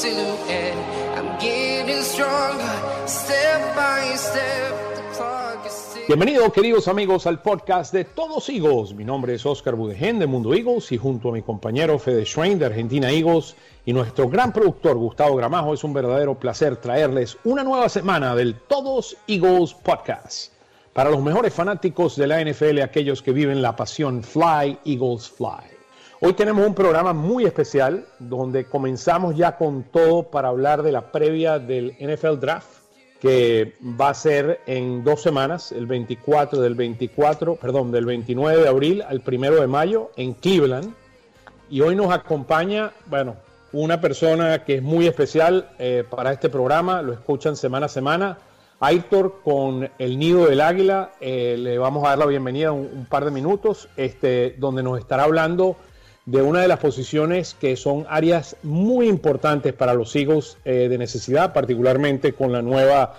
silhouette. Bienvenidos queridos amigos al podcast de Todos Eagles. Mi nombre es Oscar Budegen de Mundo Eagles y junto a mi compañero Fede Schwein de Argentina Eagles y nuestro gran productor Gustavo Gramajo es un verdadero placer traerles una nueva semana del Todos Eagles podcast. Para los mejores fanáticos de la NFL, aquellos que viven la pasión Fly Eagles Fly. Hoy tenemos un programa muy especial donde comenzamos ya con todo para hablar de la previa del NFL Draft que va a ser en dos semanas, el 24 del 24, perdón, del 29 de abril al 1 de mayo en Cleveland. Y hoy nos acompaña, bueno, una persona que es muy especial eh, para este programa, lo escuchan semana a semana. Aitor con el nido del águila, eh, le vamos a dar la bienvenida un, un par de minutos, este, donde nos estará hablando de una de las posiciones que son áreas muy importantes para los Eagles eh, de necesidad, particularmente con la nueva,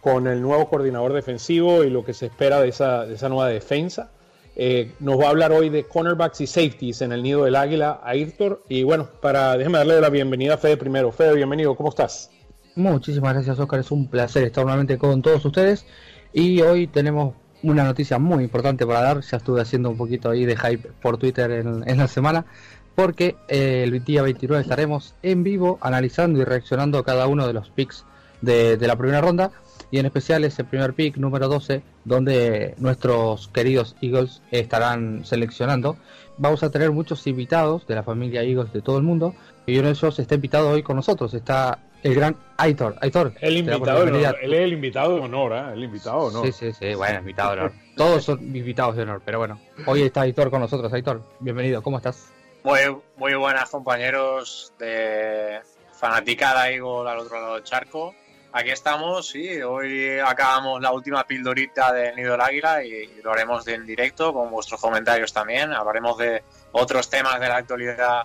con el nuevo coordinador defensivo y lo que se espera de esa, esa nueva defensa. Eh, nos va a hablar hoy de cornerbacks y safeties en el nido del águila, Ayrton. Y bueno, para déjeme darle la bienvenida a Fede primero. Fede, bienvenido, ¿cómo estás? Muchísimas gracias, Oscar. Es un placer estar nuevamente con todos ustedes. Y hoy tenemos una noticia muy importante para dar. Ya estuve haciendo un poquito ahí de hype por Twitter en, la semana. Porque eh, el día 29 estaremos en vivo analizando y reaccionando a cada uno de los picks de, de la primera ronda. Y en especial ese primer pick número 12, donde nuestros queridos Eagles estarán seleccionando. Vamos a tener muchos invitados de la familia Eagles de todo el mundo. Y uno de ellos está invitado hoy con nosotros. Está el gran Aitor. Aitor, El invitado honor. Él es el invitado de honor, ¿eh? El invitado de honor. Sí, sí, sí, bueno, invitado de honor. Todos son invitados de honor, pero bueno, hoy está Aitor con nosotros. Aitor, bienvenido, ¿cómo estás? Muy, muy buenas compañeros de fanaticada Eagle al otro lado del charco. Aquí estamos, sí, hoy acabamos la última pildorita de Nido del Águila y lo haremos de- en directo con vuestros comentarios también. Hablaremos de otros temas de la actualidad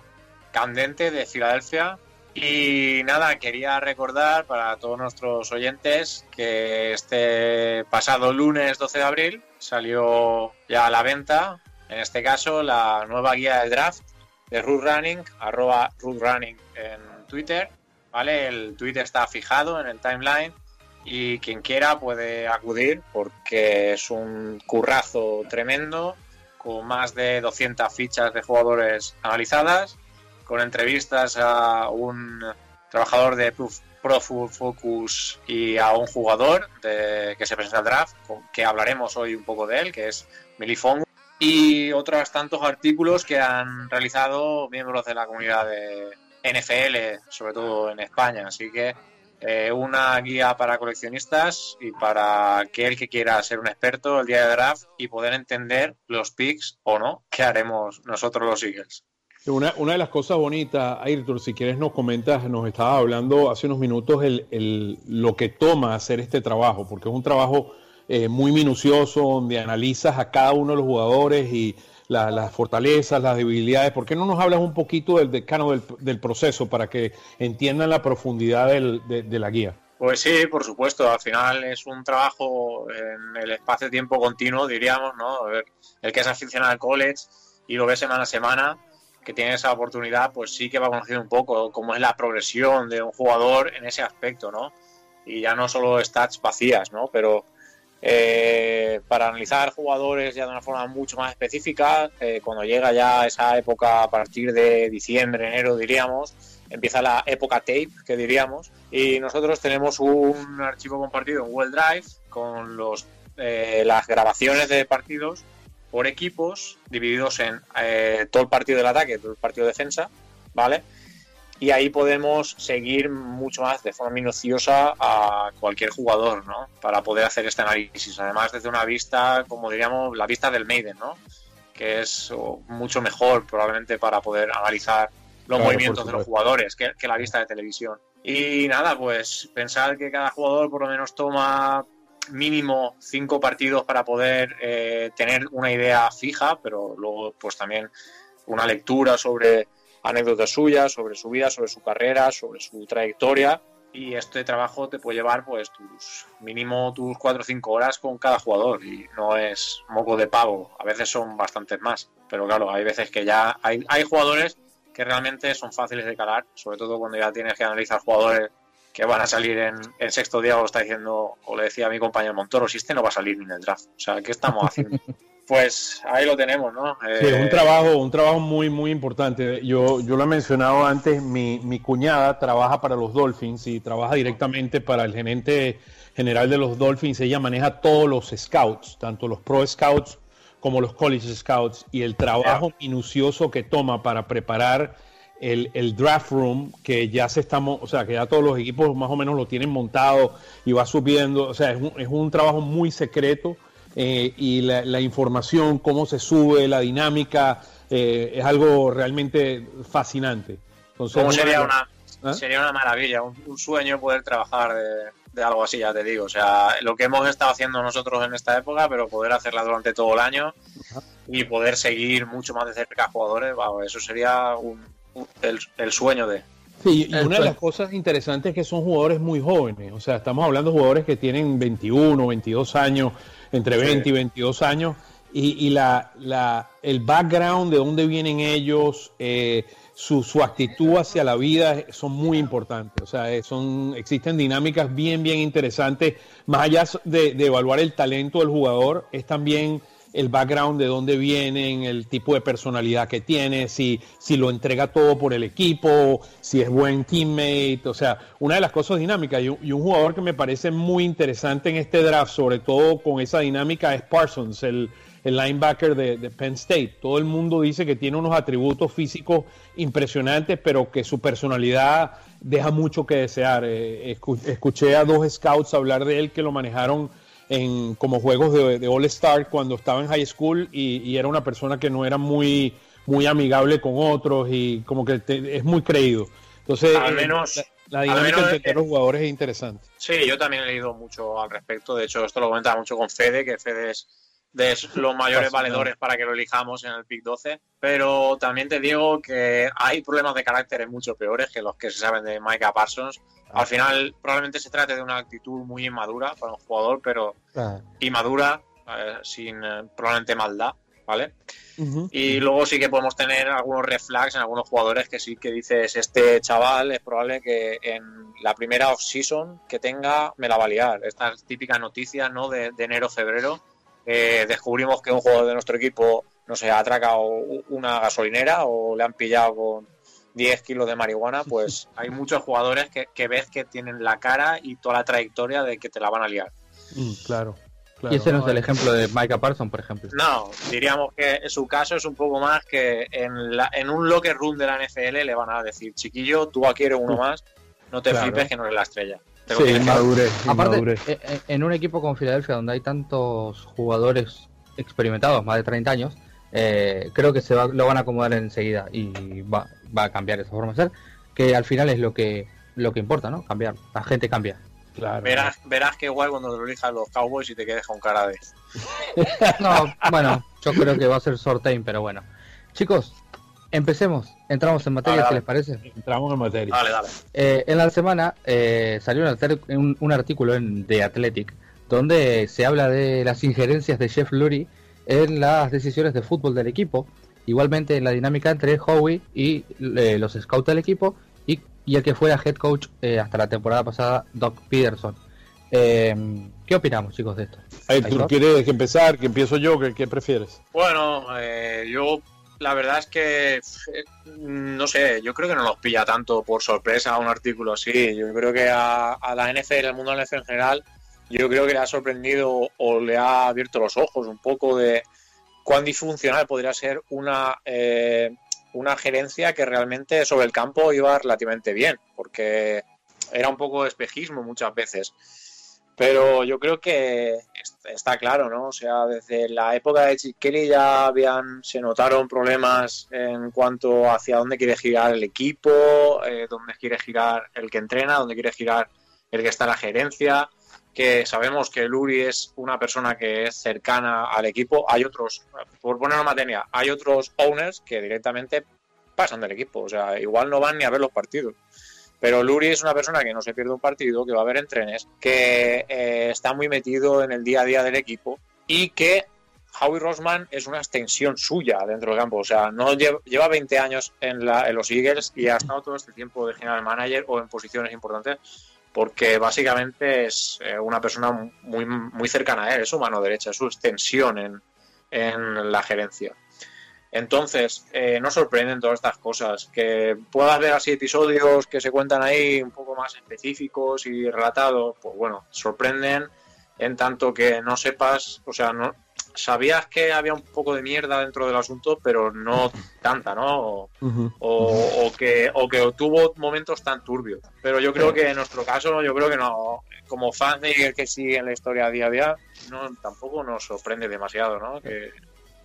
candente de Filadelfia. Y nada, quería recordar para todos nuestros oyentes que este pasado lunes 12 de abril salió ya a la venta, en este caso, la nueva guía del draft de Root Running, arroba Root Running en Twitter, ¿vale? El tweet está fijado en el timeline y quien quiera puede acudir porque es un currazo tremendo con más de 200 fichas de jugadores analizadas, con entrevistas a un trabajador de Pro Football Focus y a un jugador de- que se presenta al draft, que hablaremos hoy un poco de él, que es Milifongo y otros tantos artículos que han realizado miembros de la comunidad de NFL, sobre todo en España. Así que eh, una guía para coleccionistas y para aquel que quiera ser un experto el día de draft y poder entender los picks o no que haremos nosotros los Eagles. Una, una de las cosas bonitas, Ayrton, si quieres nos comentas, nos estaba hablando hace unos minutos el, el- lo que toma hacer este trabajo, porque es un trabajo eh, muy minucioso donde analizas a cada uno de los jugadores y la- las fortalezas, las debilidades. ¿Por qué no nos hablas un poquito del decano del, del proceso para que entiendan la profundidad del- de, de la guía? Pues sí, por supuesto. Al final es un trabajo en el espacio-tiempo continuo, diríamos, ¿no? A ver, el que es aficionado al college y lo ve semana a semana, que tiene esa oportunidad, pues sí que va a conocer un poco cómo es la progresión de un jugador en ese aspecto, ¿no? Y ya no solo stats vacías, ¿no? Pero eh, para analizar jugadores ya de una forma mucho más específica, eh, cuando llega ya esa época a partir de diciembre, enero, diríamos, empieza la época tape, que diríamos, y nosotros tenemos un archivo compartido en Google Drive con los, eh, las grabaciones de partidos por equipos, divididos en eh, todo el partido del ataque, todo el partido de defensa, ¿vale? Y ahí podemos seguir mucho más de forma minuciosa a cualquier jugador, ¿no? Para poder hacer este análisis. Además, desde una vista, como diríamos, la vista del Maiden, ¿no? Que es mucho mejor probablemente para poder analizar los Claro, movimientos de los jugadores que, que la vista de televisión. Y nada, pues pensar que cada jugador por lo menos toma mínimo cinco partidos para poder eh, tener una idea fija, pero luego pues también una lectura sobre anécdotas suyas, sobre su vida, sobre su carrera, sobre su trayectoria. Y este trabajo te puede llevar pues tus mínimo tus 4 o 5 horas con cada jugador. Y no es moco de pavo, a veces son bastantes más, pero claro, hay veces que ya hay, hay jugadores que realmente son fáciles de calar, sobre todo cuando ya tienes que analizar jugadores que van a salir en el sexto día, o está diciendo, o le decía a mi compañero Montoro, si este no va a salir ni en el draft, o sea, ¿qué estamos haciendo? pues ahí lo tenemos, ¿no? Sí, un eh, trabajo, un trabajo muy, muy importante. Yo, yo lo he mencionado antes, mi, mi cuñada trabaja para los Dolphins y trabaja directamente para el gerente general de los Dolphins. Ella maneja todos los scouts, tanto los pro scouts como los college scouts, y el trabajo minucioso que toma para preparar el, el, draft room, que ya se estamos, o sea, que ya todos los equipos más o menos lo tienen montado y va subiendo. O sea, es un, es un trabajo muy secreto eh, y la, información, cómo se sube, la dinámica, eh, es algo realmente fascinante. sería, una, ¿Ah? sería una maravilla, un, sueño poder trabajar de, algo así, ya te digo. O sea, lo que hemos estado haciendo nosotros en esta época, pero poder hacerla durante todo el año y poder seguir mucho más de cerca a jugadores, eso sería el, sueño de... Sí, y una de las cosas interesantes es que son jugadores muy jóvenes, o sea, estamos hablando de jugadores que tienen 21, 22 años, entre 20 y 22 años, y, la, la, el background de dónde vienen ellos, eh, su, su, actitud hacia la vida son muy importantes. O sea, eh, son, existen dinámicas bien, bien interesantes. Más allá de, de evaluar el talento del jugador, es también el background de dónde vienen, el tipo de personalidad que tiene, si, si lo entrega todo por el equipo, si es buen teammate, o sea, una de las cosas dinámicas y, un jugador que me parece muy interesante en este draft, sobre todo con esa dinámica, es Parsons, el, linebacker de, Penn State. Todo el mundo dice que tiene unos atributos físicos impresionantes, pero que su personalidad deja mucho que desear. Eh, escuché a dos scouts hablar de él que lo manejaron en como juegos de, All Star cuando estaba en high school y, era una persona que no era muy, muy amigable con otros y como que es muy creído. Entonces, al menos, la, dinámica entre los jugadores es interesante. Sí, yo también he leído mucho al respecto. De hecho, esto lo comentaba mucho con Fede, que Fede es de los mayores valedores para que lo elijamos en el pick 12. Pero también te digo que hay problemas de carácter mucho peores que los que se saben de Micah Parsons. Al final, probablemente se trate de una actitud muy inmadura para un jugador, pero inmadura, eh, sin eh, probablemente maldad, ¿vale? Y luego sí que podemos tener algunos reflex en algunos jugadores que sí que dices, este chaval es probable que en la primera off-season que tenga me la va a liar. Estas típicas noticias, ¿no? De, enero-febrero, eh, descubrimos que un jugador de nuestro equipo, no sé, ha atracado una gasolinera o le han pillado con 10 kilos de marihuana, pues hay muchos jugadores que, ves que tienen la cara y toda la trayectoria de que te la van a liar. Mm, claro. y ese no es el ejemplo de Micah Parsons, por ejemplo. No, diríamos que en su caso es un poco más que en, la, en un locker room de la NFL le van a decir, chiquillo, tú aquí eres uno más, no te flipes que no eres la estrella. Sí, madure, Aparte, eh, eh, en un equipo como Filadelfia, donde hay tantos jugadores experimentados, más de 30 años, eh, creo que se lo van a acomodar enseguida y va, va a cambiar esa forma de ser, que al final es lo que lo que importa, ¿no? Cambiar. La gente cambia. Claro. Verás, verás que igual cuando lo elijan los Cowboys y te quedes con cara de. no, bueno, yo creo que va a ser Sortain, pero bueno. Chicos, empecemos. Entramos en materia, si les parece. Entramos en materia. Dale, dale. Eh, en la semana eh, salió un, un, artículo en The Athletic donde se habla de las injerencias de Jeff Lurie en las decisiones de fútbol del equipo Igualmente la dinámica entre Howie y eh, los scouts del equipo y, el que fuera head coach eh, hasta la temporada pasada, Doc Peterson. Eh, ¿Qué opinamos, chicos, de esto? ¿Tú quieres empezar? ¿Que empiezo yo? ¿Qué, prefieres? Bueno, yo la verdad es que no sé, yo creo que no nos pilla tanto por sorpresa un artículo así. Yo creo que a, a la NFL, al mundo de la NFL en general, yo creo que le ha sorprendido o le ha abierto los ojos un poco de, cuán disfuncional podría ser una, eh, una gerencia que realmente sobre el campo iba relativamente bien, porque era un poco espejismo muchas veces. Pero yo creo que está claro, ¿no? O sea, desde la época de Chip Kelly ya habían, se notaron problemas en cuanto hacia dónde quiere girar el equipo, eh, dónde quiere girar el que entrena, dónde quiere girar el que está en la gerencia que sabemos que Luri es una persona que es cercana al equipo. Hay otros, por poner una materia, hay otros owners que directamente pasan del equipo. O sea, igual no van ni a ver los partidos. Pero Luri es una persona que no se pierde un partido, que va a ver entrenes, que eh, está muy metido en el día a día del equipo y que Howie Rosman es una extensión suya dentro del campo. O sea, no lleva, 20 años en, los Eagles y ha estado todo este tiempo de general manager o en posiciones importantes porque básicamente es eh, una persona muy, muy cercana a él, es su mano derecha, es su extensión en, en la gerencia. Entonces, eh, no sorprenden todas estas cosas. Que puedas ver así episodios que se cuentan ahí un poco más específicos y relatados, pues bueno, sorprenden en tanto que no sepas, o sea, no sabías que había un poco de mierda dentro del asunto, pero no tanta, ¿no? O, que, o que tuvo momentos tan turbios. Pero yo creo que en nuestro caso, yo creo que no, como fan de que sigue la historia día a día, no, tampoco nos sorprende demasiado, ¿no? Que,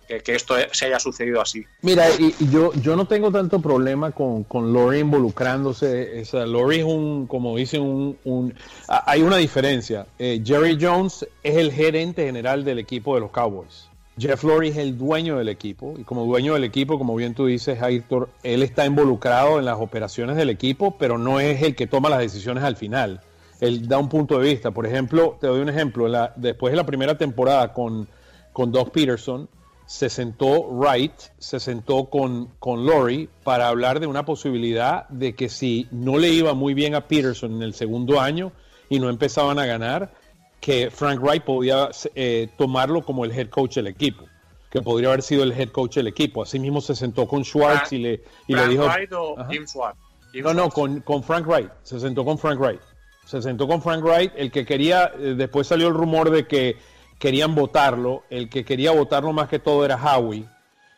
que, esto se haya sucedido así. Mira, yo, yo no tengo tanto problema con, con Lori involucrándose. Esa, Lori es un, como dicen, un, hay una diferencia. Eh, Jerry Jones es el gerente general del equipo de los Cowboys. Jeff Lori es el dueño del equipo y como dueño del equipo, como bien tú dices, Héctor, él está involucrado en las operaciones del equipo, pero no es el que toma las decisiones al final. Él da un punto de vista. Por ejemplo, te doy un ejemplo. Después de la primera temporada con, con Doug Peterson, se sentó Wright, se sentó con, con Lori para hablar de una posibilidad de que si no le iba muy bien a Peterson en el segundo año y no empezaban a ganar, que Frank Wright podía eh, tomarlo como el head coach del equipo, que podría haber sido el head coach del equipo. Asimismo se sentó con Schwartz y le, y le dijo... Wright o Jim Schwartz? no, no, con, con Frank Wright. Se sentó con Frank Wright. Se sentó con Frank Wright, el que quería, eh, después salió el rumor de que querían votarlo. El que quería votarlo más que todo era Howie.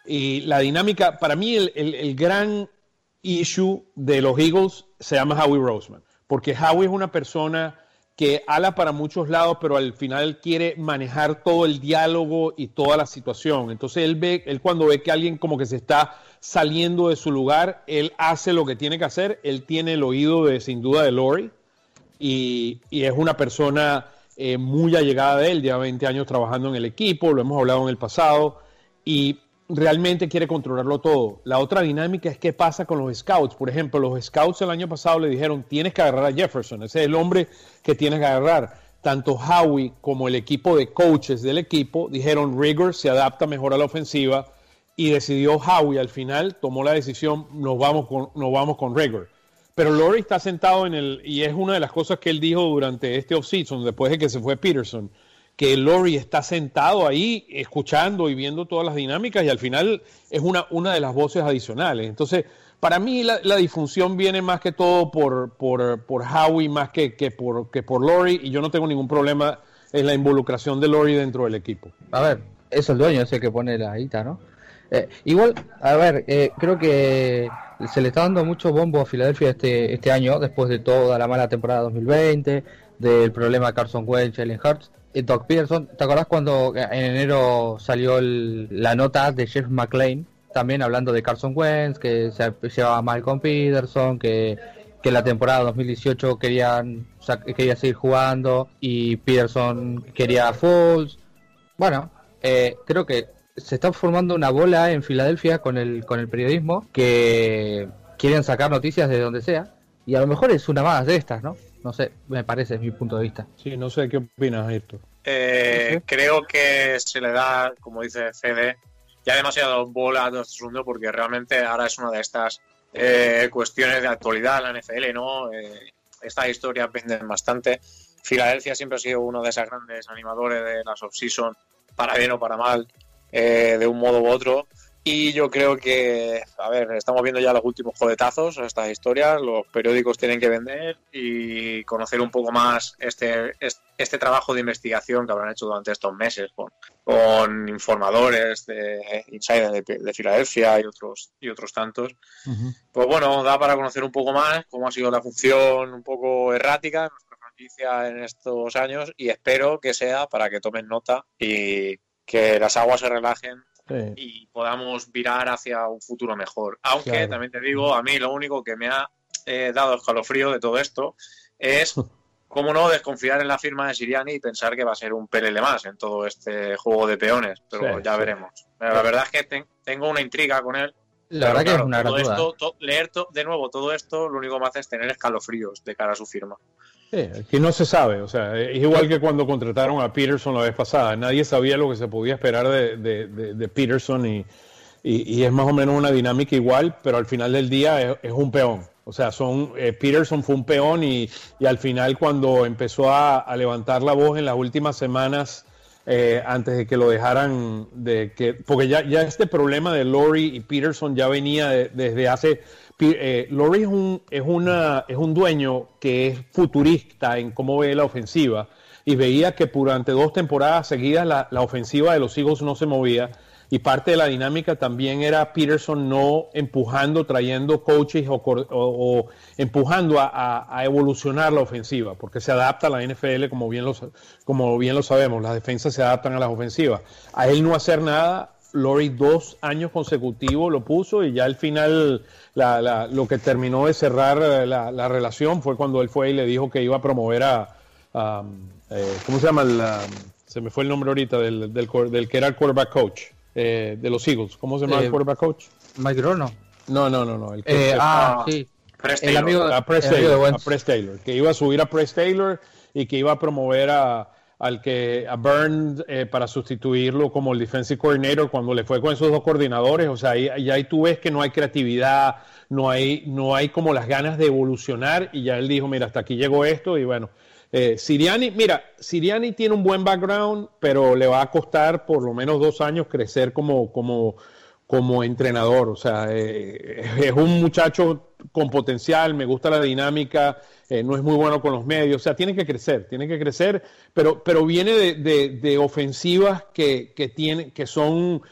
Y la dinámica, para mí el, gran issue de los Eagles se llama Howie Roseman, porque Howie es una persona que ala para muchos lados, pero al final quiere manejar todo el diálogo y toda la situación. Entonces él ve, él cuando ve que alguien como que se está saliendo de su lugar, él hace lo que tiene que hacer. Él tiene el oído de sin duda de Lori y, y es una persona eh, muy allegada de él, lleva 20 años trabajando en el equipo, lo hemos hablado en el pasado, y realmente quiere controlarlo todo. La otra dinámica es qué pasa con los scouts. Por ejemplo, los scouts el año pasado le dijeron, tienes que agarrar a Jefferson, ese es el hombre que tienes que agarrar. Tanto Howie como el equipo de coaches del equipo dijeron, Rigor se adapta mejor a la ofensiva y decidió Howie al final, tomó la decisión, nos vamos con, nos vamos con Rigor. Pero Lori está sentado en el, y es una de las cosas que él dijo durante este offseason, después de que se fue Peterson, que Lori está sentado ahí escuchando y viendo todas las dinámicas y al final es una, una de las voces adicionales. Entonces, para mí la, la viene más que todo por, por, por Howie, más que, que, por, que por Lori, y yo no tengo ningún problema en la involucración de Lori dentro del equipo. A ver, es el dueño ese que pone la guita, ¿no? Eh, igual, a ver, eh, creo que se le está dando mucho bombo a Filadelfia este, este año, después de toda la mala temporada 2020, del problema Carson Wentz, Jalen Hurts. Y Doc Peterson, ¿te acordás cuando en enero salió la nota de Jeff McLean, también hablando de Carson Wentz, que se llevaba mal con Peterson, que, que la temporada 2018 querían, quería seguir jugando y Peterson quería Falls? Bueno, eh, creo que se está formando una bola en Filadelfia con el, con el periodismo que quieren sacar noticias de donde sea y a lo mejor es una más de estas, ¿no? No sé, me parece, es mi punto de vista. Sí, no sé qué opinas, esto. Eh, creo que se le da, como dice Fede, ya demasiado bola a nuestro asunto porque realmente ahora es una de estas eh, cuestiones de actualidad en la NFL, ¿no? Eh, estas historias venden bastante. Filadelfia siempre ha sido uno de esos grandes animadores de las off-season, para bien o para mal. Eh, de un modo u otro. Y yo creo que, a ver, estamos viendo ya los últimos jodetazos a estas historias, los periódicos tienen que vender y conocer un poco más este, este trabajo de investigación que habrán hecho durante estos meses con, con informadores de Insider de, Filadelfia y otros, y otros tantos. Pues bueno, da para conocer un poco más cómo ha sido la función un poco errática de nuestra franquicia en estos años y espero que sea para que tomen nota y que las aguas se relajen y podamos virar hacia un futuro mejor. Aunque también te digo, a mí lo único que me ha eh, dado escalofrío de todo esto es, cómo no, desconfiar en la firma de Siriani y pensar que va a ser un PLL más en todo este juego de peones. Pero ya veremos. la verdad es que tengo una intriga con él La verdad que es una todo gran duda. esto, to- leer to- de nuevo todo esto, lo único que me hace es tener escalofríos de cara a su firma. Sí, aquí no se sabe, o sea, es igual que cuando contrataron a Peterson la vez pasada, nadie sabía lo que se podía esperar de, de- de- de Peterson y, y- y es más o menos una dinámica igual, pero al final del día es, es un peón, o sea, son eh, Peterson fue un peón y, y al final cuando empezó a, a levantar la voz en las últimas semanas, eh, antes de que lo dejaran, de que porque ya, ya este problema de Lori y Peterson ya venía de- desde hace eh, Lori es un, es, una, es un dueño que es futurista en cómo ve la ofensiva y veía que durante dos temporadas seguidas la, la ofensiva de los Eagles no se movía y parte de la dinámica también era Peterson no empujando, trayendo coaches o, o- empujando a, evolucionar la ofensiva, porque se adapta a la NFL como bien, lo, sa- como bien lo sabemos, las defensas se adaptan a las ofensivas. A él no hacer nada, Lori dos años consecutivos lo puso y ya al final la- la- lo que terminó de cerrar eh, la, la relación fue cuando él fue y le dijo que iba a promover a, eh, ¿cómo se llama? Se me fue el nombre ahorita del, del, cor- del que era el quarterback coach eh, de los Eagles. ¿Cómo se llama Eh, el quarterback coach? Mike Grono. No, no, no, no. El Eh, ah, sí. Press El Taylor. amigo- a Press el amigo de Taylor, a. Press Taylor, que iba a subir a Press Taylor y que iba a promover a, al que a Burns eh, para sustituirlo como el defensive coordinator cuando le fue con esos dos coordinadores. O sea, ahí, ahí, ahí tú ves que no hay creatividad, no hay, no hay como las ganas de evolucionar y ya él dijo, mira, hasta aquí llegó esto y bueno. Eh, Siriani, mira, Siriani tiene un buen background, pero le va a costar por lo menos dos años crecer como, como, como entrenador. O sea, eh, es un muchacho con potencial, me gusta la dinámica, eh, no es muy bueno con los medios. O sea, tiene que crecer, tiene que crecer, pero, pero viene de, de- de ofensivas que, que, tiene, que son.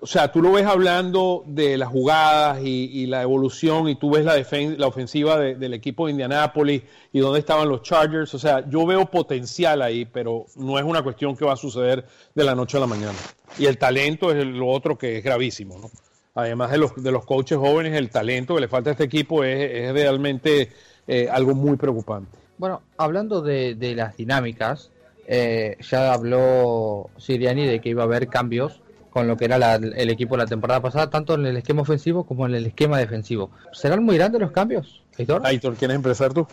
O sea, tú lo ves hablando de las jugadas y, y la evolución, y tú ves la, defen- la ofensiva de- del equipo de Indianápolis y dónde estaban los Chargers. O sea, yo veo potencial ahí, pero no es una cuestión que va a suceder de la noche a la mañana. Y el talento es lo otro que es gravísimo, ¿no? Además de los, de los coaches jóvenes, el talento que le falta a este equipo es, es realmente eh, algo muy preocupante. Bueno, hablando de, de las dinámicas, eh, ya habló Siriani de que iba a haber cambios con lo que era la- el equipo la temporada pasada, tanto en el esquema ofensivo como en el esquema defensivo. ¿Serán muy grandes los cambios, Aitor? Aitor, ¿quieres empezar tú?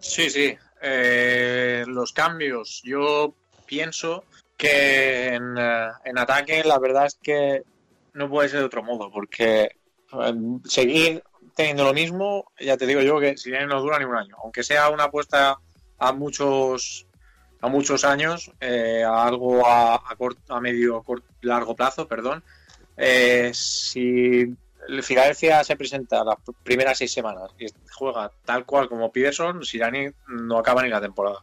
Sí, sí. Eh, los cambios. Yo pienso que en, eh, en ataque la verdad es que no puede ser de otro modo, porque eh, seguir teniendo lo mismo, ya te digo yo que si bien no dura ni un año, aunque sea una apuesta a muchos a muchos años, eh, a algo a, a, a medio cort- largo plazo, perdón. Eh, si el Filadelfia se presenta las pr- primeras seis semanas y juega tal cual como Peterson, Sirani no acaba ni la temporada.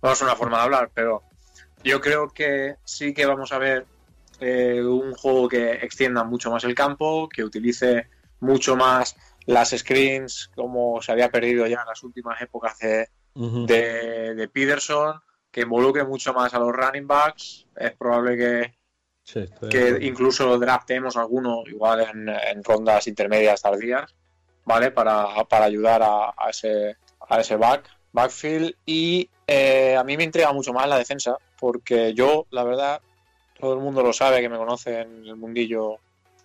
Vamos a una forma de hablar, pero yo creo que sí que vamos a ver eh, un juego que extienda mucho más el campo, que utilice mucho más las screens como se había perdido ya en las últimas épocas de, de, de Peterson, que involucre mucho más a los running backs. Es probable que, Sí, que incluso draftemos alguno igual en, en rondas intermedias tardías, ¿vale? Para, para ayudar a, a ese, a ese back, backfield. Y eh, a mí me intriga mucho más la defensa, porque yo, la verdad, todo el mundo lo sabe que me conoce en el mundillo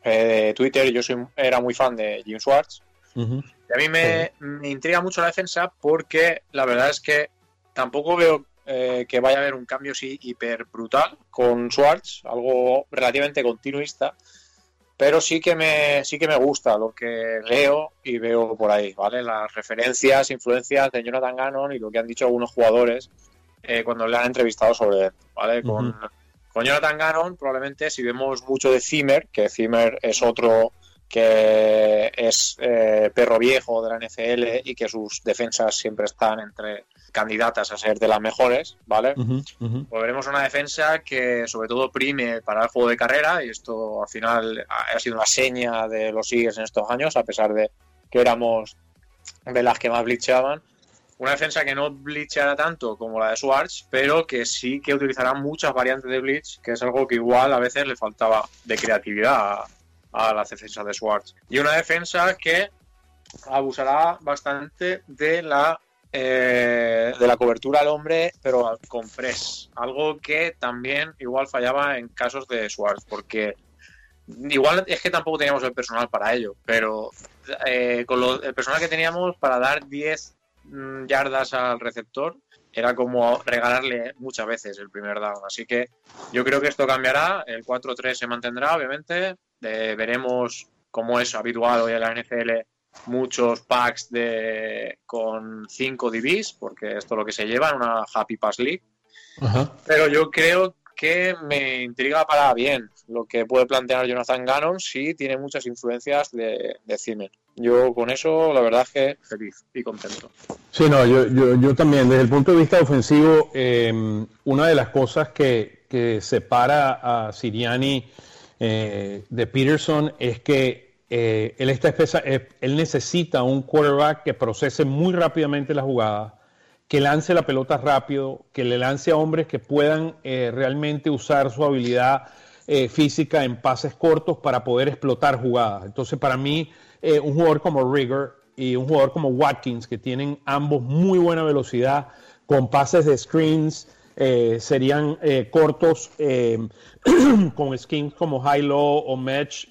eh, de Twitter, yo soy, era muy fan de Jim Schwartz. Y a mí me, me intriga mucho la defensa porque la verdad es que tampoco veo eh, que vaya a haber un cambio así hiper brutal con Schwartz, algo relativamente continuista, pero sí que me sí que me gusta lo que leo y veo por ahí, ¿vale? Las referencias, influencias de Jonathan Gannon y lo que han dicho algunos jugadores eh, cuando le han entrevistado sobre él, ¿vale? Con, Ujú. con Jonathan Gannon probablemente si vemos mucho de Zimmer, que Zimmer es otro que es eh, perro viejo de la NFL y que sus defensas siempre están entre candidatas a ser de las mejores, ¿vale? Ujú, ujú. Pues veremos una defensa que sobre todo prime para el juego de carrera y esto al final ha sido una seña de los Eagles en estos años, a pesar de que éramos de las que más blicheaban. Una defensa que no blicheará tanto como la de Schwartz, pero que sí que utilizará muchas variantes de blitz, que es algo que igual a veces le faltaba de creatividad a, a las defensas de Schwartz. Y una defensa que abusará bastante de la eh, de la cobertura al hombre, pero con press. Algo que también igual fallaba en casos de Schwartz, porque igual es que tampoco teníamos el personal para ello, pero eh, con el personal que teníamos para dar 10 mm, yardas al receptor era como regalarle muchas veces el primer down. Así que yo creo que esto cambiará, el 4-3 se mantendrá, obviamente, veremos como es habituado ya en la NFL muchos packs de con 5 DBs, porque esto es lo que se lleva en una Happy Pass League. Pero yo creo que me intriga para bien lo que puede plantear Jonathan Gannon si tiene muchas influencias de, de Yo con eso, la verdad es que feliz y contento. Sí, no, yo, yo, también, desde el punto de vista ofensivo, em, una de las cosas que, que separa a Siriani eh, de Peterson es que eh, eh, él necesita un quarterback que procese muy rápidamente la jugada que lance la pelota rápido, que le lance a hombres que puedan eh, realmente usar su habilidad física en pases cortos para poder explotar jugadas. Entonces, para mí, un jugador como Rigger y un jugador como Watkins, que tienen ambos muy buena velocidad, con pases de screens, serían cortos con skins como high-low o match,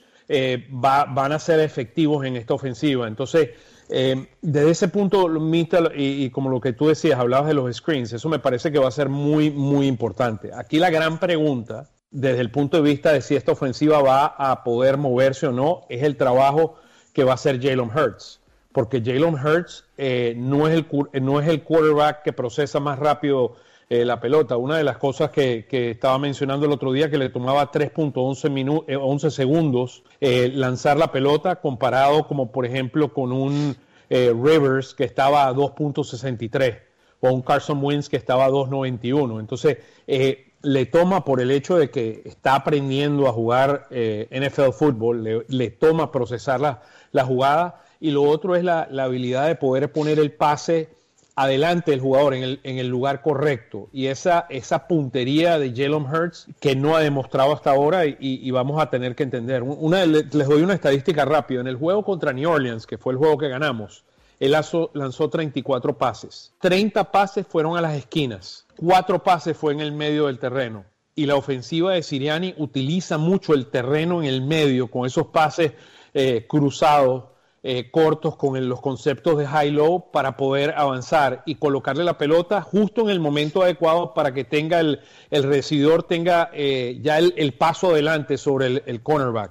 van a ser efectivos en esta ofensiva. Entonces, eh, desde ese punto, y, y, como lo que tú decías, hablabas de los screens, eso me parece que va a ser muy, muy importante. Aquí la gran pregunta, desde el punto de vista de si esta ofensiva va a poder moverse o no, es el trabajo que va a hacer Jalen Hurts. Porque Jalen Hurts eh, no, es el, no es el quarterback que procesa más rápido eh, la pelota. Una de las cosas que, estaba mencionando el otro día, que le tomaba 3.11 eh, 11 segundos eh, lanzar la pelota, comparado como por ejemplo con un Rivers que estaba a 2.63 o un Carson Wentz que estaba a 2.91. Entonces, le toma por el hecho de que está aprendiendo a jugar NFL fútbol, le, toma procesar la, la, jugada y lo otro es la, la habilidad de poder poner el pase adelante el jugador en el, en el lugar correcto. Y esa, esa puntería de Jalen Hurts que no ha demostrado hasta ahora y, vamos a tener que entender. Una, les doy una estadística rápida. En el juego contra New Orleans, que fue el juego que ganamos, él lanzó, lanzó 34 pases. 30 pases fueron a las esquinas. 4 pases fue en el medio del terreno. Y la ofensiva de Siriani utiliza mucho el terreno en el medio con esos pases eh, cruzados eh, cortos con los conceptos de high-low para poder avanzar y colocarle la pelota justo en el momento adecuado para que tenga el, el recibidor tenga eh, ya el, paso adelante sobre el, cornerback.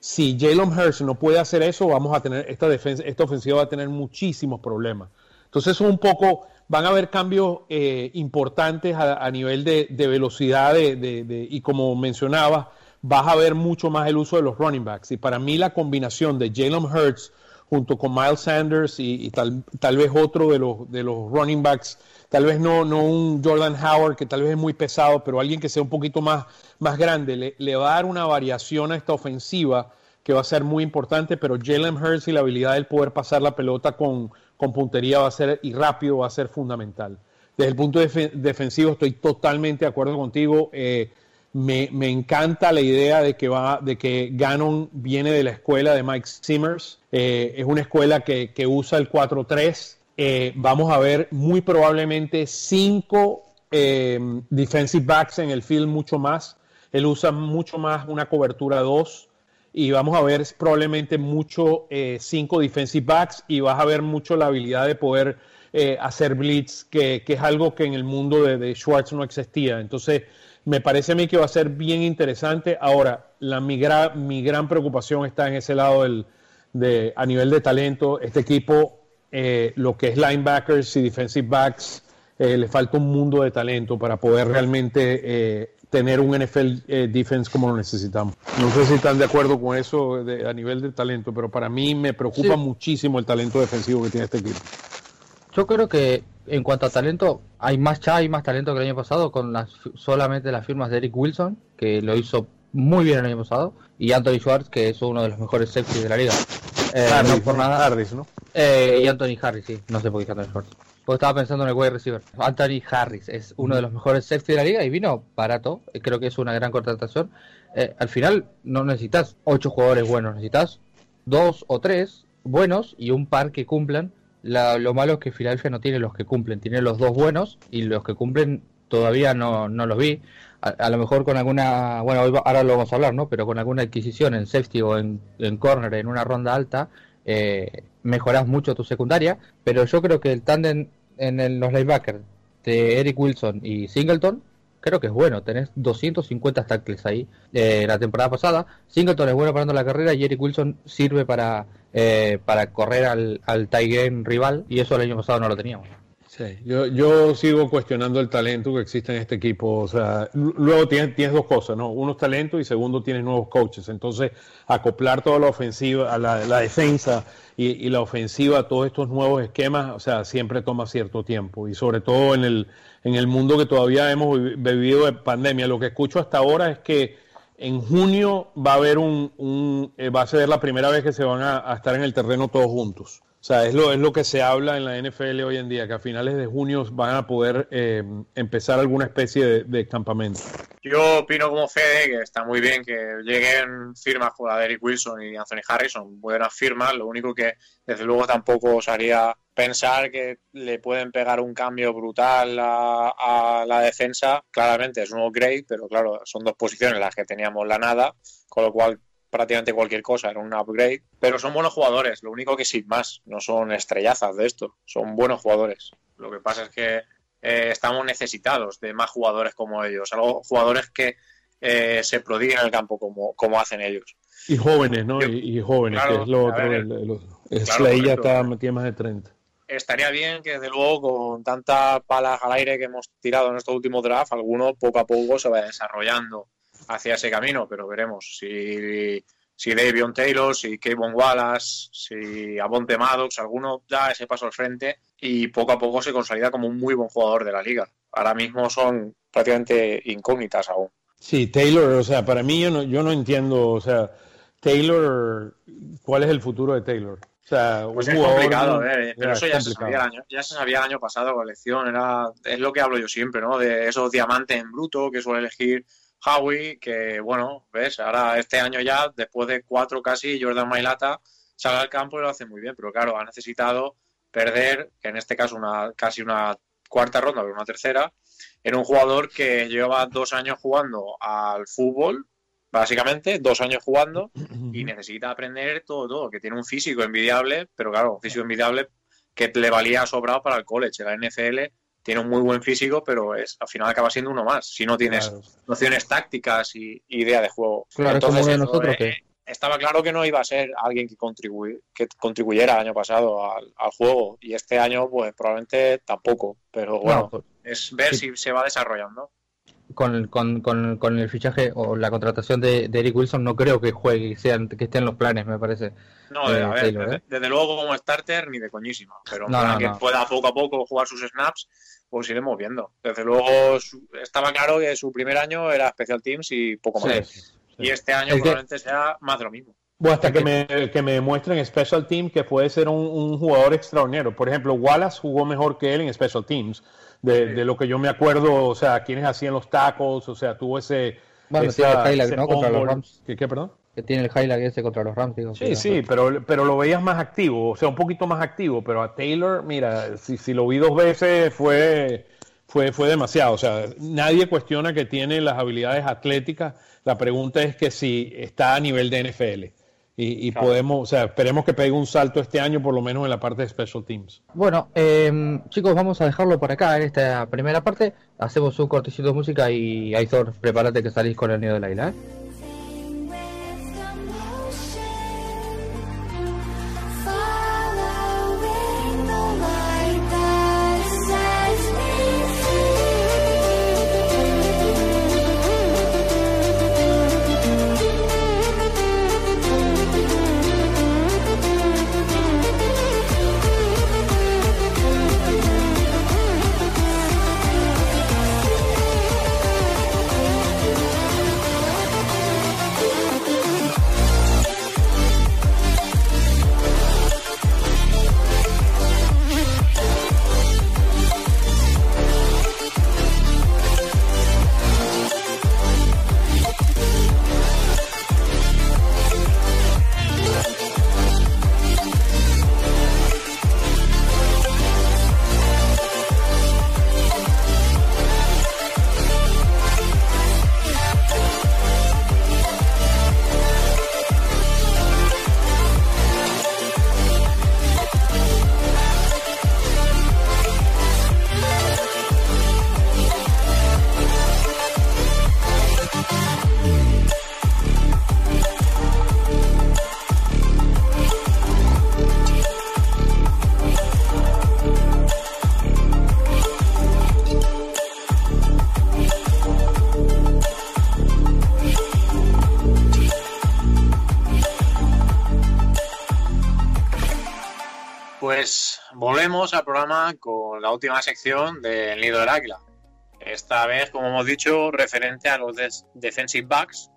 Si Jalen Hurst no puede hacer eso, vamos a tener esta defensa, esta ofensiva va a tener muchísimos problemas. Entonces un poco van a haber cambios eh, importantes a, nivel de, velocidad de, y como mencionaba, vas a ver mucho más el uso de los running backs. Y para mí la combinación de Jalen Hurts junto con Miles Sanders y, tal, tal, vez otro de los, de los running backs, tal vez no, no un Jordan Howard que tal vez es muy pesado, pero alguien que sea un poquito más, más grande, le, va a dar una variación a esta ofensiva que va a ser muy importante, pero Jalen Hurts y la habilidad de poder pasar la pelota con, con puntería va a ser y rápido va a ser fundamental. Desde el punto defensivo estoy totalmente de acuerdo contigo. Eh, me, encanta la idea de que, va, de que Gannon viene de la escuela de Mike Simmers. Eh, es una escuela que, usa el 4-3. Eh, vamos a ver muy probablemente cinco eh, defensive backs en el field mucho más. Él usa mucho más una cobertura 2 y vamos a ver probablemente mucho cinco defensive backs y vas a ver mucho la habilidad de poder hacer blitz, que, es algo que en el mundo de, de Schwartz no existía. Entonces, me parece a mí que va a ser bien interesante. Ahora, la, mi, gran, preocupación está en ese lado del, de, a nivel de talento. Este equipo, eh, lo que es linebackers y defensive backs, eh, le falta un mundo de talento para poder realmente eh, tener un NFL defense como lo necesitamos. No sé si están de acuerdo con eso a nivel de talento, pero para mí me preocupa muchísimo el talento defensivo que tiene este equipo. Yo creo que en cuanto a talento, hay más ya hay más talento que el año pasado con las, solamente las firmas de Eric Wilson, que lo hizo muy bien el año pasado, y Anthony Schwartz, que es uno de los mejores safety de la liga. Eh, no por nada. Harris, ¿no? Eh, y Anthony Harris, sí, no sé por qué Anthony Schwartz. Porque estaba pensando en el wide receiver. Anthony Harris es uno de los mejores safety de la liga y vino barato. Creo que es una gran contratación. Eh, al final no necesitas ocho jugadores buenos, necesitas dos o tres buenos y un par que cumplan lo malo es que Filadelfia no tiene los que cumplen, tiene los dos buenos y los que cumplen todavía no, no los vi. A, lo mejor con alguna, bueno, ahora lo vamos a hablar, ¿no? Pero con alguna adquisición en safety o en, en corner en una ronda alta, eh, mejoras mucho tu secundaria. Pero yo creo que el tándem en los linebackers de Eric Wilson y Singleton creo que es bueno. Tenés 250 tackles ahí eh, la temporada pasada. Singleton es bueno parando la carrera y Eric Wilson sirve para, eh, para correr al, al rival y eso el año pasado no lo teníamos. Sí, yo, yo sigo cuestionando el talento que existe en este equipo. O sea, luego tienes, tienes dos cosas, ¿no? Uno es talento y segundo tienes nuevos coaches. Entonces, acoplar toda la ofensiva, a la, la defensa y, y, la ofensiva a todos estos nuevos esquemas, o sea, siempre toma cierto tiempo. Y sobre todo en el, en el mundo que todavía hemos vivido de pandemia. Lo que escucho hasta ahora es que en junio va a haber un, un eh, va a ser la primera vez que se van a estar en el terreno todos juntos. O sea, es lo, es lo que se habla en la NFL hoy en día, que a finales de junio van a poder eh, empezar alguna especie de, campamento. Yo opino como Fede que está muy bien que lleguen firmas como de Eric Wilson y Anthony Harrison, buenas firmas, lo único que desde luego tampoco os haría pensar que le pueden pegar un cambio brutal a, a la defensa, claramente es un upgrade, pero claro, son dos posiciones las que teníamos la nada, con lo cual prácticamente cualquier cosa era un upgrade, pero son buenos jugadores, lo único que sin más, no son estrellazas de esto, son buenos jugadores. Lo que pasa es que eh, estamos necesitados de más jugadores como ellos, algo jugadores que eh, se prodiguen en el campo como, como hacen ellos. Y jóvenes, ¿no? y, jóvenes, que es lo otro. Slay ya está, tiene más de 30 estaría bien que desde luego con tantas palas al aire que hemos tirado en estos últimos draft, alguno poco a poco se vaya desarrollando hacia ese camino, pero veremos si, si Davion Taylor, si Kevin Wallace, si Abonte Maddox, alguno da ese paso al frente y poco a poco se consolida como un muy buen jugador de la liga. Ahora mismo son prácticamente incógnitas aún. Sí, Taylor, o sea, para mí yo no, yo no entiendo, o sea, Taylor, ¿cuál es el futuro de Taylor? O sea, pues es complicado, eh, pero eso ya se, sabía el año, ya se sabía el año pasado con la elección, era, es lo que hablo yo siempre, ¿no? De esos diamantes en bruto que suele elegir Howie, que bueno, ves, ahora este año ya, después de cuatro casi, Jordan Mailata sale al campo y lo hace muy bien, pero claro, ha necesitado perder, que en este caso una casi una cuarta ronda, pero una tercera, en un jugador que lleva dos años jugando al fútbol, básicamente, dos años jugando, y necesita aprender todo, todo, que tiene un físico envidiable, pero claro, un físico envidiable que le valía sobrado para el college, la NFL tiene un muy buen físico, pero es al final acaba siendo uno más. Si no tienes nociones tácticas y idea de juego. Claro, Entonces, nosotros eh, estaba claro que no iba a ser alguien que, que contribuyera el año pasado al, juego y este año pues probablemente tampoco. Pero bueno, pues, es ver si se va desarrollando. Con, con, con, con, el fichaje o la contratación de, Eric Wilson no creo que juegue, sean, que esté en los planes, me parece. No, eh, a ver, ¿eh? desde, luego como starter ni de coñísima, pero que pueda poco a poco jugar sus snaps pues iremos viendo. Desde luego estaba claro que su primer año era Special Teams y poco más. Y este año probablemente sea más de lo mismo. Bueno, hasta que me, que me demuestren Special Teams que puede ser un, jugador extraordinario. Por ejemplo, Wallace jugó mejor que él en Special Teams. De, de lo que yo me acuerdo, o sea, quienes hacían los tacos, o sea, tuvo ese... Bueno, ese ¿no? Contra los Rams. ¿Qué, perdón? que tiene el highlight ese contra los Rams. sí, sí, pero, pero lo veías más activo, o sea, un poquito más activo, pero a Taylor, mira, si, si lo vi dos veces fue, fue, fue demasiado, o sea, nadie cuestiona que tiene las habilidades atléticas, la pregunta es que si está a nivel de NFL. Y, podemos, o sea, esperemos que pegue un salto este año, por lo menos en la parte de Special Teams. Bueno, em, chicos, vamos a dejarlo por acá en esta primera parte. Hacemos un cortecito de música y Aizor, prepárate que salís con el nido del águila. ¿eh? Con la última sección del Nido del Águila. Esta vez, como hemos dicho, referente a los defensive backs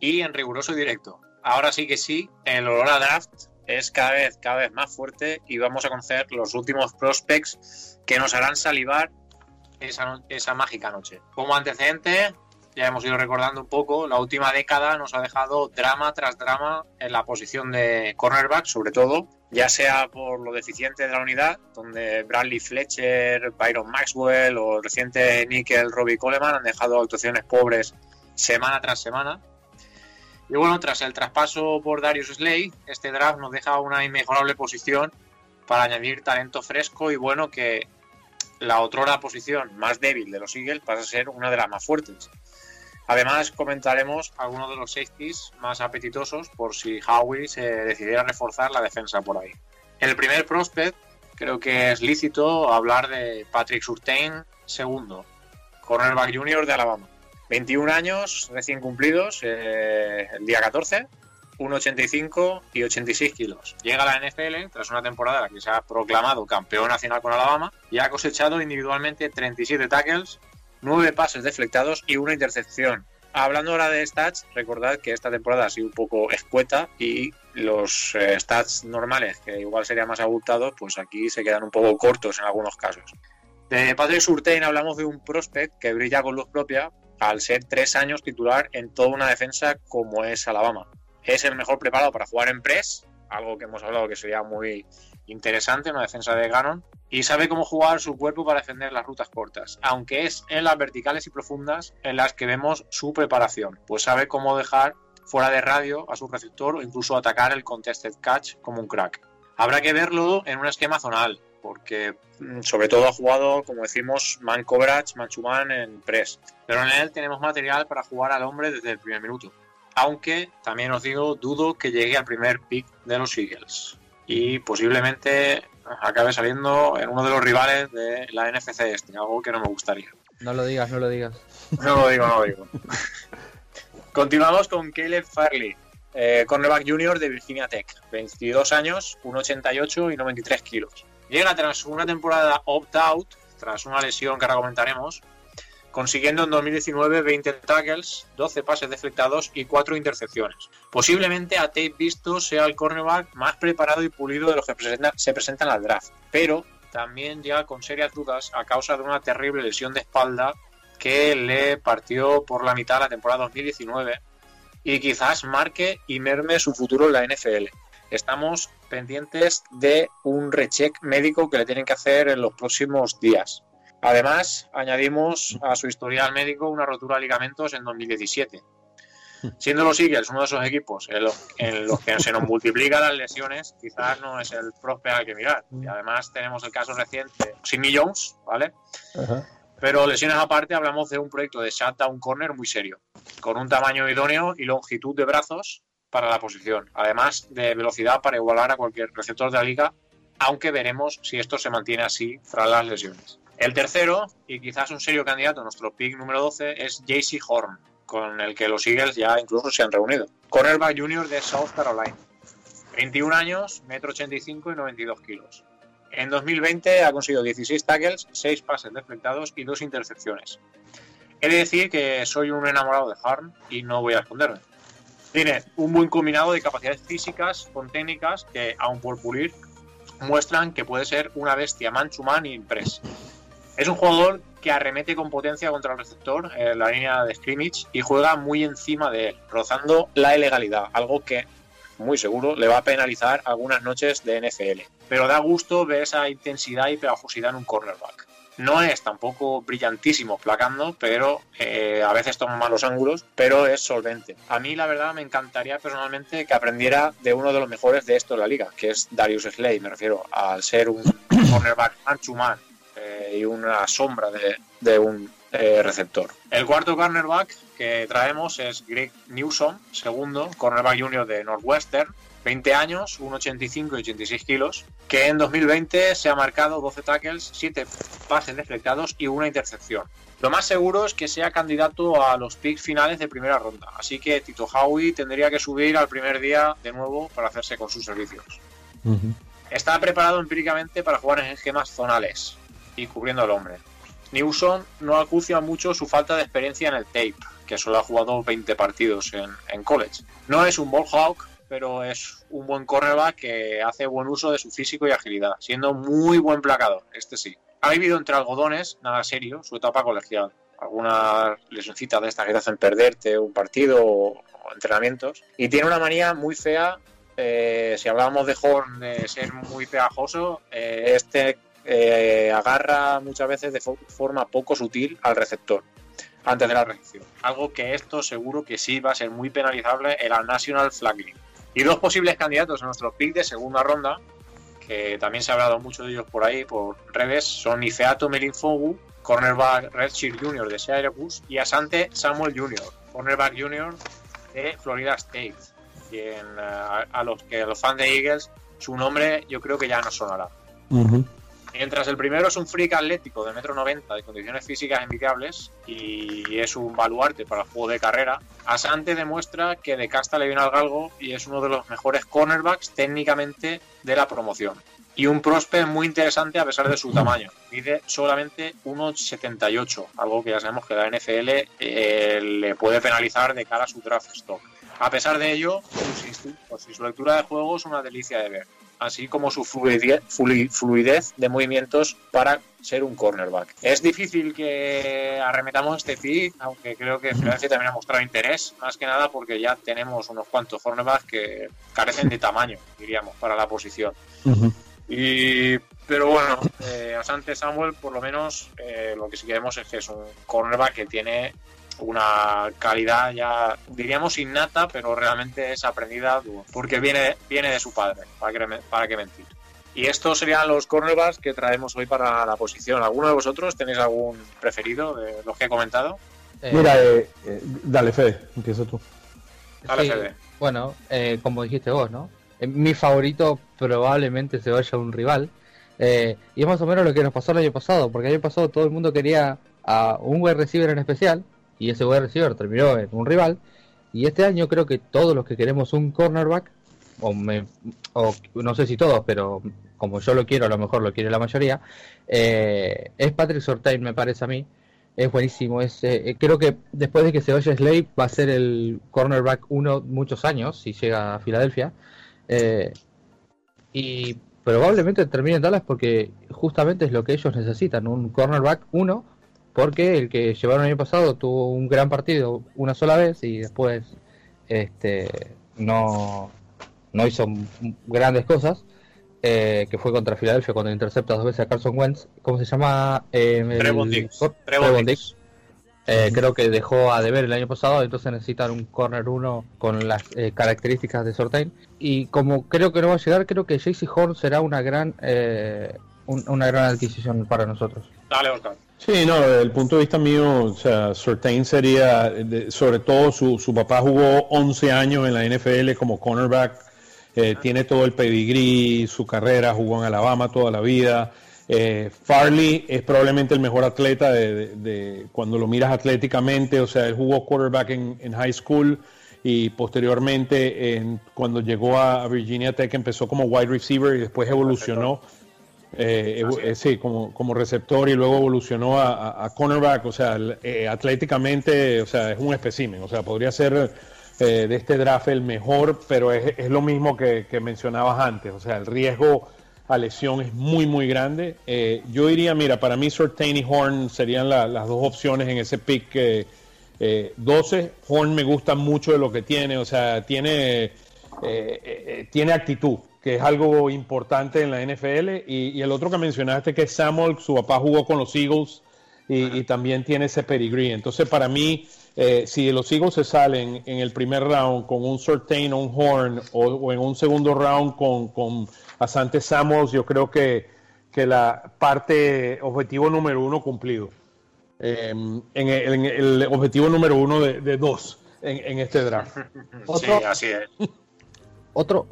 y en riguroso directo. Ahora sí que sí, el olor a draft es cada vez, cada vez más fuerte y vamos a conocer los últimos prospects que nos harán salivar esa, esa mágica noche. Como antecedente, ya hemos ido recordando un poco, la última década nos ha dejado drama tras drama en la posición de cornerback, sobre todo, ya sea por lo deficiente de la unidad, donde Bradley Fletcher, Byron Maxwell o el reciente Nickel Robbie Coleman han dejado actuaciones pobres semana tras semana. Y bueno, tras el traspaso por Darius Slay, este draft nos deja una inmejorable posición para añadir talento fresco y bueno que la otrora posición más débil de los Eagles pasa a ser una de las más fuertes. Además, comentaremos algunos de los safeties más apetitosos por si Howie se decidiera reforzar la defensa por ahí. El primer prospect, creo que es lícito hablar de Patrick Surtain, segundo, cornerback junior de Alabama. 21 años recién cumplidos, eh, el día 14, 1,85 y 86 kilos. Llega a la NFL tras una temporada en la que se ha proclamado campeón nacional con Alabama y ha cosechado individualmente 37 tackles, nueve pases deflectados y una intercepción. Hablando ahora de stats, recordad que esta temporada ha sido un poco escueta y los eh, stats normales, que igual serían más abultados, pues aquí se quedan un poco cortos en algunos casos. De Patrick Surtain hablamos de un prospect que brilla con luz propia al ser tres años titular en toda una defensa como es Alabama. Es el mejor preparado para jugar en press, algo que hemos hablado que sería muy interesante, una defensa de Ganon, y sabe cómo jugar su cuerpo para defender las rutas cortas, aunque es en las verticales y profundas en las que vemos su preparación, pues sabe cómo dejar fuera de radio a su receptor o incluso atacar el contested catch como un crack. Habrá que verlo en un esquema zonal, porque mm, sobre todo ha jugado, como decimos, man coverage, man en press, pero en él tenemos material para jugar al hombre desde el primer minuto. Aunque también os digo, dudo que llegue al primer pick de los Eagles y posiblemente acabe saliendo en uno de los rivales de la NFC este, algo que no me gustaría. No lo digas, no lo digas. No lo digo, no lo digo. Continuamos con Caleb Farley, eh, cornerback junior de Virginia Tech, 22 años, 1,88 y 93 kilos. Llega tras una temporada opt-out, tras una lesión que ahora comentaremos, consiguiendo en 2019 20 tackles, 12 pases deflectados y 4 intercepciones. Posiblemente a tape visto sea el cornerback más preparado y pulido de los que se presentan al draft, pero también llega con serias dudas a causa de una terrible lesión de espalda que le partió por la mitad la temporada 2019 y quizás marque y merme su futuro en la NFL. Estamos pendientes de un recheck médico que le tienen que hacer en los próximos días. Además, añadimos a su historial médico una rotura de ligamentos en 2017. Siendo los Eagles uno de esos equipos en los, que se nos multiplican las lesiones, quizás no es el prospect al que mirar. Y además tenemos el caso reciente Sidney Jones, ¿vale? Pero lesiones aparte, hablamos de un proyecto de shutdown corner muy serio, con un tamaño idóneo y longitud de brazos para la posición, además de velocidad para igualar a cualquier receptor de la liga, aunque veremos si esto se mantiene así tras las lesiones. El tercero, y quizás un serio candidato nuestro pick número 12, es JC Horn, con el que los Eagles ya incluso se han reunido. Cornerback junior de South Carolina. 21 años, metro 85 y 92 kilos. En 2020 ha conseguido 16 tackles, 6 pases deflectados y 2 intercepciones. He de decir que soy un enamorado de Horn y no voy a esconderme. Tiene un buen combinado de capacidades físicas con técnicas que, aun por pulir, muestran que puede ser una bestia man-to-man. Es un jugador que arremete con potencia contra el receptor en la línea de scrimmage y juega muy encima de él, rozando la ilegalidad, algo que muy seguro le va a penalizar algunas noches de NFL. Pero da gusto ver esa intensidad y pegajosidad en un cornerback. No es tampoco brillantísimo placando, pero eh, a veces toma malos ángulos, pero es solvente. A mí la verdad me encantaría personalmente que aprendiera de uno de los mejores de esto en la liga, que es Darius Slay, me refiero al ser un cornerback man y una sombra de, un eh, receptor. El cuarto cornerback que traemos es Greg Newsom, segundo, cornerback junior de Northwestern, 20 años, 1,85 y 86 kilos, que en 2020 se ha marcado 12 tackles, 7 pases deflectados y una intercepción. Lo más seguro es que sea candidato a los picks finales de primera ronda, así que Tito Howie tendría que subir al primer día de nuevo para hacerse con sus servicios. Está preparado empíricamente para jugar en esquemas zonales y cubriendo al hombre. Newson no acucia mucho su falta de experiencia en el tape, que solo ha jugado 20 partidos en, en college. No es un ball hawk, pero es un buen cornerback que hace buen uso de su físico y agilidad, siendo muy buen placador, este sí. Ha vivido entre algodones, nada serio, su etapa colegial. Algunas lesioncitas de estas que te hacen perderte un partido o entrenamientos. Y tiene una manía muy fea. eh, si hablábamos de Horn de ser muy pegajoso, eh, este eh, agarra muchas veces de fo- forma poco sutil al receptor antes de la recepción. Algo que esto seguro que sí va a ser muy penalizable en la National Flag League. Y dos posibles candidatos a nuestro pick de segunda ronda, que también se ha hablado mucho de ellos por ahí, por redes, son Ifeato Melinfogu, cornerback Redshirt Jr. de Syracuse, y Asante Samuel Jr., cornerback junior de Florida State. Quien, eh, a los que a los fans de Eagles, su nombre yo creo que ya no sonará. Mientras el primero es un freak atlético de metro 90 de condiciones físicas envidiables y es un baluarte para el juego de carrera, Asante demuestra que de casta le viene al galgo y es uno de los mejores cornerbacks técnicamente de la promoción. Y un prospect muy interesante a pesar de su tamaño. Mide solamente 1,78, algo que ya sabemos que la NFL eh, le puede penalizar de cara a su draft stock. A pesar de ello, su lectura de juego es una delicia de ver así como su fluidez, flu- fluidez de movimientos para ser un cornerback. Es difícil que arremetamos este pick, aunque creo que Filadelfia también ha mostrado interés, más que nada porque ya tenemos unos cuantos cornerbacks que carecen de tamaño, diríamos, para la posición. Y, pero bueno, eh, Asante Samuel, por lo menos, eh, lo que sí queremos es que es un cornerback que tiene una calidad ya, diríamos, innata, pero realmente es aprendida porque viene, viene de su padre, para que, para que mentir. Y estos serían los cornerbacks que traemos hoy para la posición. ¿Alguno de vosotros tenéis algún preferido de los que he comentado? Eh, Mira, eh, eh, dale, Fede, empieza tú. Dale, sí, Fede. bueno, eh, como dijiste vos, ¿no? Eh, Mi favorito probablemente se vaya a un rival. Eh, y es más o menos lo que nos pasó el año pasado, porque el año pasado todo el mundo quería a un wide receiver en especial, y ese wide receiver terminó en un rival. Y este año creo que todos los que queremos un cornerback, o, me- no sé si todos, pero como yo lo quiero, a lo mejor lo quiere la mayoría, eh, es Patrick Sortain, me parece a mí. Es buenísimo. Es, eh, eh, creo que después de que se vaya Slade va a ser el cornerback uno muchos años si llega a Filadelfia. Y probablemente termine en Dallas porque justamente es lo que ellos necesitan, un cornerback uno, porque el que llevaron el año pasado tuvo un gran partido una sola vez y después este no, no hizo grandes cosas. eh, que fue contra Filadelfia cuando intercepta dos veces a Carson Wentz. ¿Cómo se llama? Eh, Trevon. Eh, creo que dejó a deber el año pasado, entonces necesitan un corner 1 con las eh, características de Sortain. Y como creo que no va a llegar, creo que JC Horn será una gran eh, un- una gran adquisición para nosotros. Dale, Oscar. Sí, no, desde el punto de vista mío, o sea, Surtain sería, de- sobre todo su, su papá jugó 11 años en la NFL como cornerback, eh, tiene todo el pedigrí, su carrera, jugó en Alabama toda la vida. Eh, Farley es probablemente el mejor atleta de, de- de- cuando lo miras atléticamente, o sea, él jugó quarterback en, en high school y posteriormente en- cuando llegó a Virginia Tech empezó como wide receiver y después evolucionó. Eh, eh, sí, como, como receptor y luego evolucionó a, a- a cornerback, o sea, eh, atléticamente, o sea, es un espécimen, o sea, podría ser de este draft el mejor, pero es, es lo mismo que, que mencionabas antes, o sea, el riesgo a lesión es muy, muy grande. Yo diría, mira, para mí Surtain y Horn serían la- las dos opciones en ese pick eh, eh, 12. Horn me gusta mucho de lo que tiene, o sea, tiene, tiene actitud, que es algo importante en la NFL. Y, y el otro que mencionaste, que es Samuel, su papá jugó con los Eagles y, y también tiene ese pedigrí. Entonces, para mí, eh, si los Eagles se salen en el primer round con un Surtain o un Horn, o, o en un segundo round con, con Asante Samuels, yo creo que, que la parte objetivo número uno cumplido. Eh, en, el, en el objetivo número uno de, de dos en, en este draft. Otro- Sí, así es. Otro,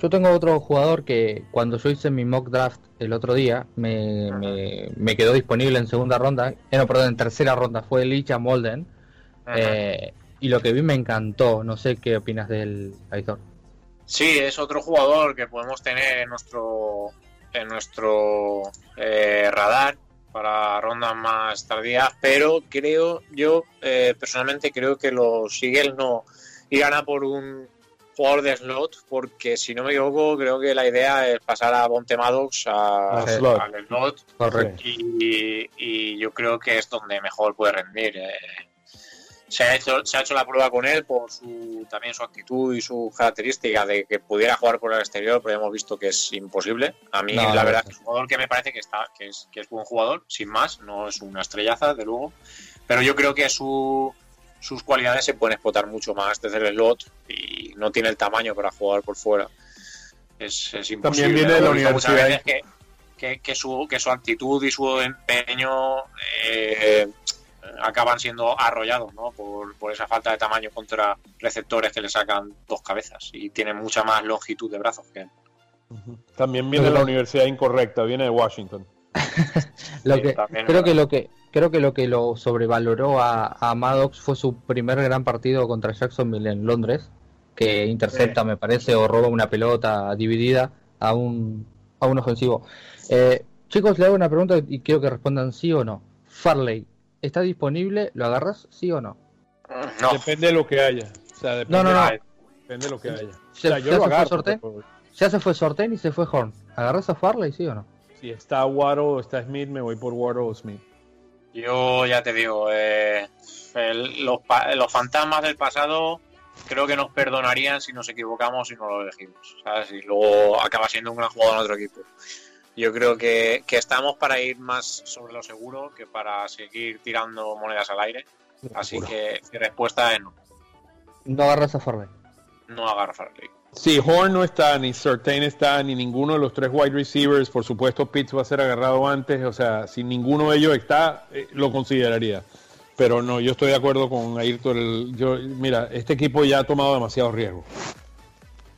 yo tengo otro jugador que cuando yo hice mi mock draft el otro día me, me, me quedó disponible en segunda ronda, eh, no, perdón, en tercera ronda, fue Licha Molden. Eh, y lo que vi me encantó, no sé qué opinas del Aitor. Sí, es otro jugador que podemos tener en nuestro en nuestro eh, radar para rondas más tardías, pero creo, yo eh, personalmente creo que los Eagles no irán a por un jugador de slot, porque si no me equivoco, creo que la idea es pasar a Bonte Maddox a, A slot. al slot, Correcto. y, y yo creo que es donde mejor puede rendir. eh. Se ha, hecho, se ha hecho la prueba con él por su también su actitud y su característica de que pudiera jugar por el exterior, pero hemos visto que es imposible. A mí, No, la verdad, es un jugador que me parece que está que es, que es buen jugador, sin más, no es una estrellaza, de luego. Pero yo creo que su, sus cualidades se pueden explotar mucho más desde el slot y no tiene el tamaño para jugar por fuera. Es, es imposible. viene de la universidad. veces que, que, que su, que su actitud y su empeño eh, acaban siendo arrollados ¿no? por, por esa falta de tamaño contra receptores que le sacan dos cabezas y tienen mucha más longitud de brazos que él. También viene de la universidad incorrecta, viene de Washington. Lo Sí, que, también creo que lo que creo que lo que lo sobrevaloró a, a Maddox fue su primer gran partido contra Jacksonville en Londres, que intercepta, me parece, o roba una pelota dividida a un, a un ofensivo. Eh, chicos, le hago una pregunta y quiero que respondan sí o no. Farley, ¿está disponible? ¿Lo agarras? ¿Sí o no? No, Depende de lo que haya. O sea, depende, No, no, no. depende de lo que haya. O Se- sea, ya yo se lo fue agarro. Sorten. Ya se fue Sorten y se fue Horn. ¿Agarras a Farley, sí o no? Si está Waddle o está Smith, me voy por Waddle o Smith. yo ya te digo, eh, el- los, los fantasmas del pasado creo que nos perdonarían si nos equivocamos y no lo elegimos, ¿sabes? Y luego acaba siendo un gran jugador en otro equipo. Yo creo que, que estamos para ir más sobre lo seguro que para seguir tirando monedas al aire. Así que mi respuesta es no, No agarras a Farley. no agarra Farley. Si Horn no está, ni Certain está, ni ninguno de los tres wide receivers, por supuesto Pitts va a ser agarrado antes, o sea, si ninguno de ellos está, eh, lo consideraría. Pero no, yo estoy de acuerdo con Ayrton. el- yo, mira, este equipo ya ha tomado demasiados riesgos.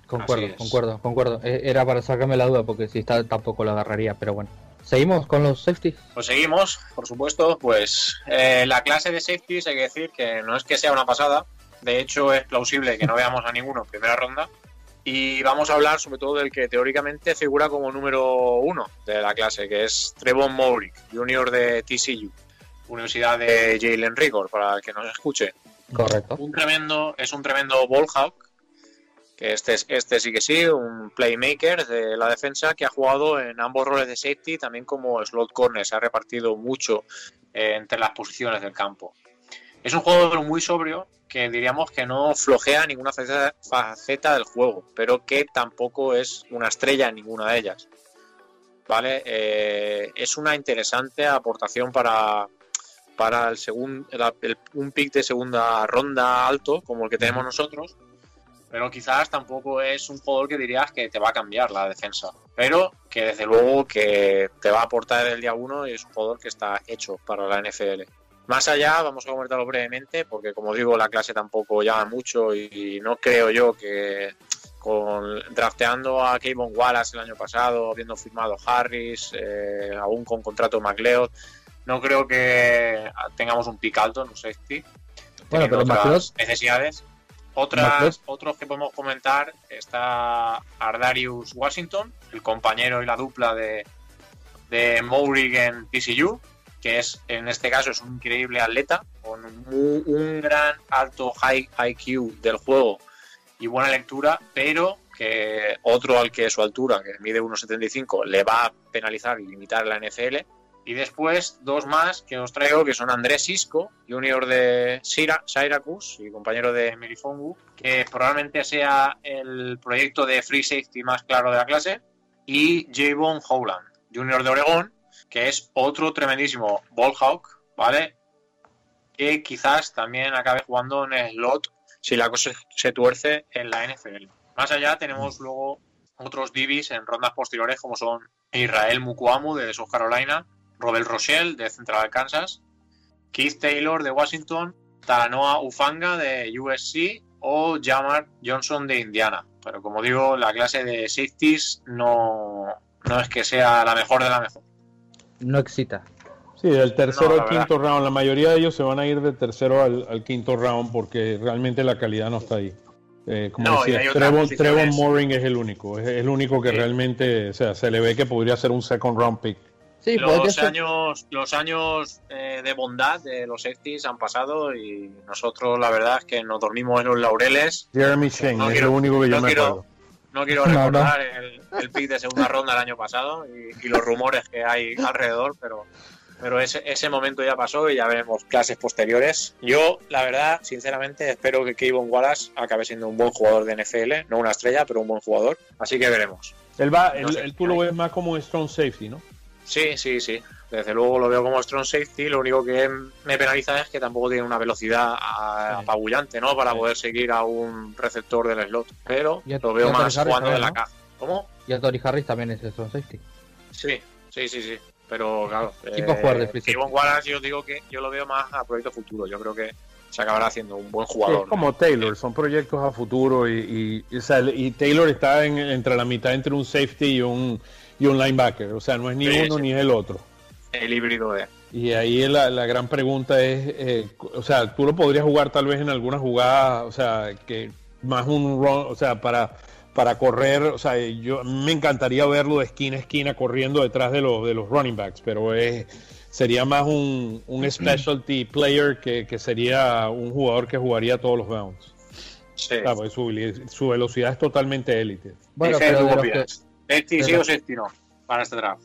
Concuerdo, concuerdo, concuerdo. Eh, Era para sacarme la duda porque si está tampoco lo agarraría, pero bueno. Seguimos con los safeties. Pues seguimos, por supuesto, pues eh, la clase de safeties hay que decir que no es que sea una pasada, de hecho es plausible que no veamos a ninguno en primera ronda y vamos a hablar sobre todo del que teóricamente figura como número uno de la clase, que es Trevon Mowrick, junior de TCU, Universidad de Jalen Rigor, para el que nos escuche. Correcto. Un tremendo, es un tremendo ball hawk, que este, es- este sí que sí, un playmaker de la defensa que ha jugado en ambos roles de safety, también como slot corner, se ha repartido mucho eh, entre las posiciones del campo. Es un jugador muy sobrio que diríamos que no flojea ninguna faceta, faceta del juego, pero que tampoco es una estrella en ninguna de ellas. ¿Vale? Eh, es una interesante aportación para, para el segun- la- el- un pick de segunda ronda alto, como el que tenemos nosotros, pero quizás tampoco es un jugador que dirías que te va a cambiar la defensa, pero que desde luego que te va a aportar el día uno y es un jugador que está hecho para la NFL. Más allá, vamos a comentarlo brevemente, porque como digo, la clase tampoco llama mucho y no creo yo que con drafteando a Kevin Wallace el año pasado, habiendo firmado Harris, eh, aún con contrato McLeod, no creo que tengamos un pick alto en un safety. Bueno, pero otras McLeod- necesidades. Otras, McLeod- otros que podemos comentar está Ardarius Washington, el compañero y la dupla de, de en TCU, que es en este caso es un increíble atleta con un, gran alto high IQ del juego y buena lectura, pero que otro al que su altura, que mide 1,75, le va a penalizar y limitar la NFL. Y después dos más que os traigo, que son Andrés Sisco, junior de Syra- Syracuse y compañero de Melifongu, que probablemente sea el proyecto de free safety más claro de la clase, y Javon Howland, junior de Oregón, que es otro tremendísimo ball hawk, ¿vale? Que quizás también acabe jugando en el slot si la cosa se tuerce en la NFL. Más allá tenemos luego otros divis en rondas posteriores como son Israel Mukuamu de South Carolina, Robert Rochelle de Central Kansas, Keith Taylor de Washington, Talanoa Ufanga de USC o Jamar Johnson de Indiana. Pero como digo, la clase de safeties no, no es que sea la mejor de la mejor. No excita. Sí, del tercero No, al quinto round. La mayoría de ellos se van a ir del tercero al, al quinto round porque realmente la calidad no está ahí. Eh, como No, decía, Trevor. Trevor Mooring es el único, es el único que Sí. realmente, o sea, se le ve que podría ser un second round pick. Sí, los ser. años, los años eh, de bondad de los safeties han pasado y nosotros la verdad es que nos dormimos en los laureles. Jeremy Shane No es quiero- lo único que yo no me quiero- acuerdo. No quiero No, recordar El, el pick de segunda ronda del año pasado y, y los rumores que hay alrededor, pero, pero ese, ese momento ya pasó y ya veremos clases posteriores. Yo, la verdad, sinceramente, espero que Kevin Wallace acabe siendo un buen jugador de NFL, no una estrella, pero un buen jugador. Así que veremos. Él va, No él- sé. él tú lo ves más como un strong safety, ¿no? Sí, sí, sí. Desde luego lo veo como strong safety. Lo único que me penaliza es que tampoco tiene una velocidad Sí. apabullante, ¿no? Para Sí. poder seguir a un receptor del slot. Pero a- lo veo más jugando de la ¿no? caja. ¿Cómo? Y a Tori Harris también es strong safety. Sí, sí, sí, sí. Pero claro. ¿Quién va a jugar de Wallace, yo digo que yo lo veo más a proyecto futuro. Yo creo que se acabará haciendo un buen Sí, jugador. es como Taylor, son proyectos a futuro y, y- y, o sea, y Taylor está en- entre la mitad entre un safety y un, y un linebacker, o sea, no es ni Sí, uno sí. ni es el otro. El híbrido de. Y ahí la, la gran pregunta es, eh, o sea, tú lo podrías jugar tal vez en alguna jugada, o sea, que más un run, o sea, para, para correr, o sea, yo me encantaría verlo de esquina a esquina corriendo detrás de los, de los running backs, pero es, sería más un, un specialty player que, que sería un jugador que jugaría todos los bounds. Sí. Claro, porque su, su velocidad es totalmente élite. Bueno, pero ¿tú de qué los, que, de sí o safety no? Para este draft.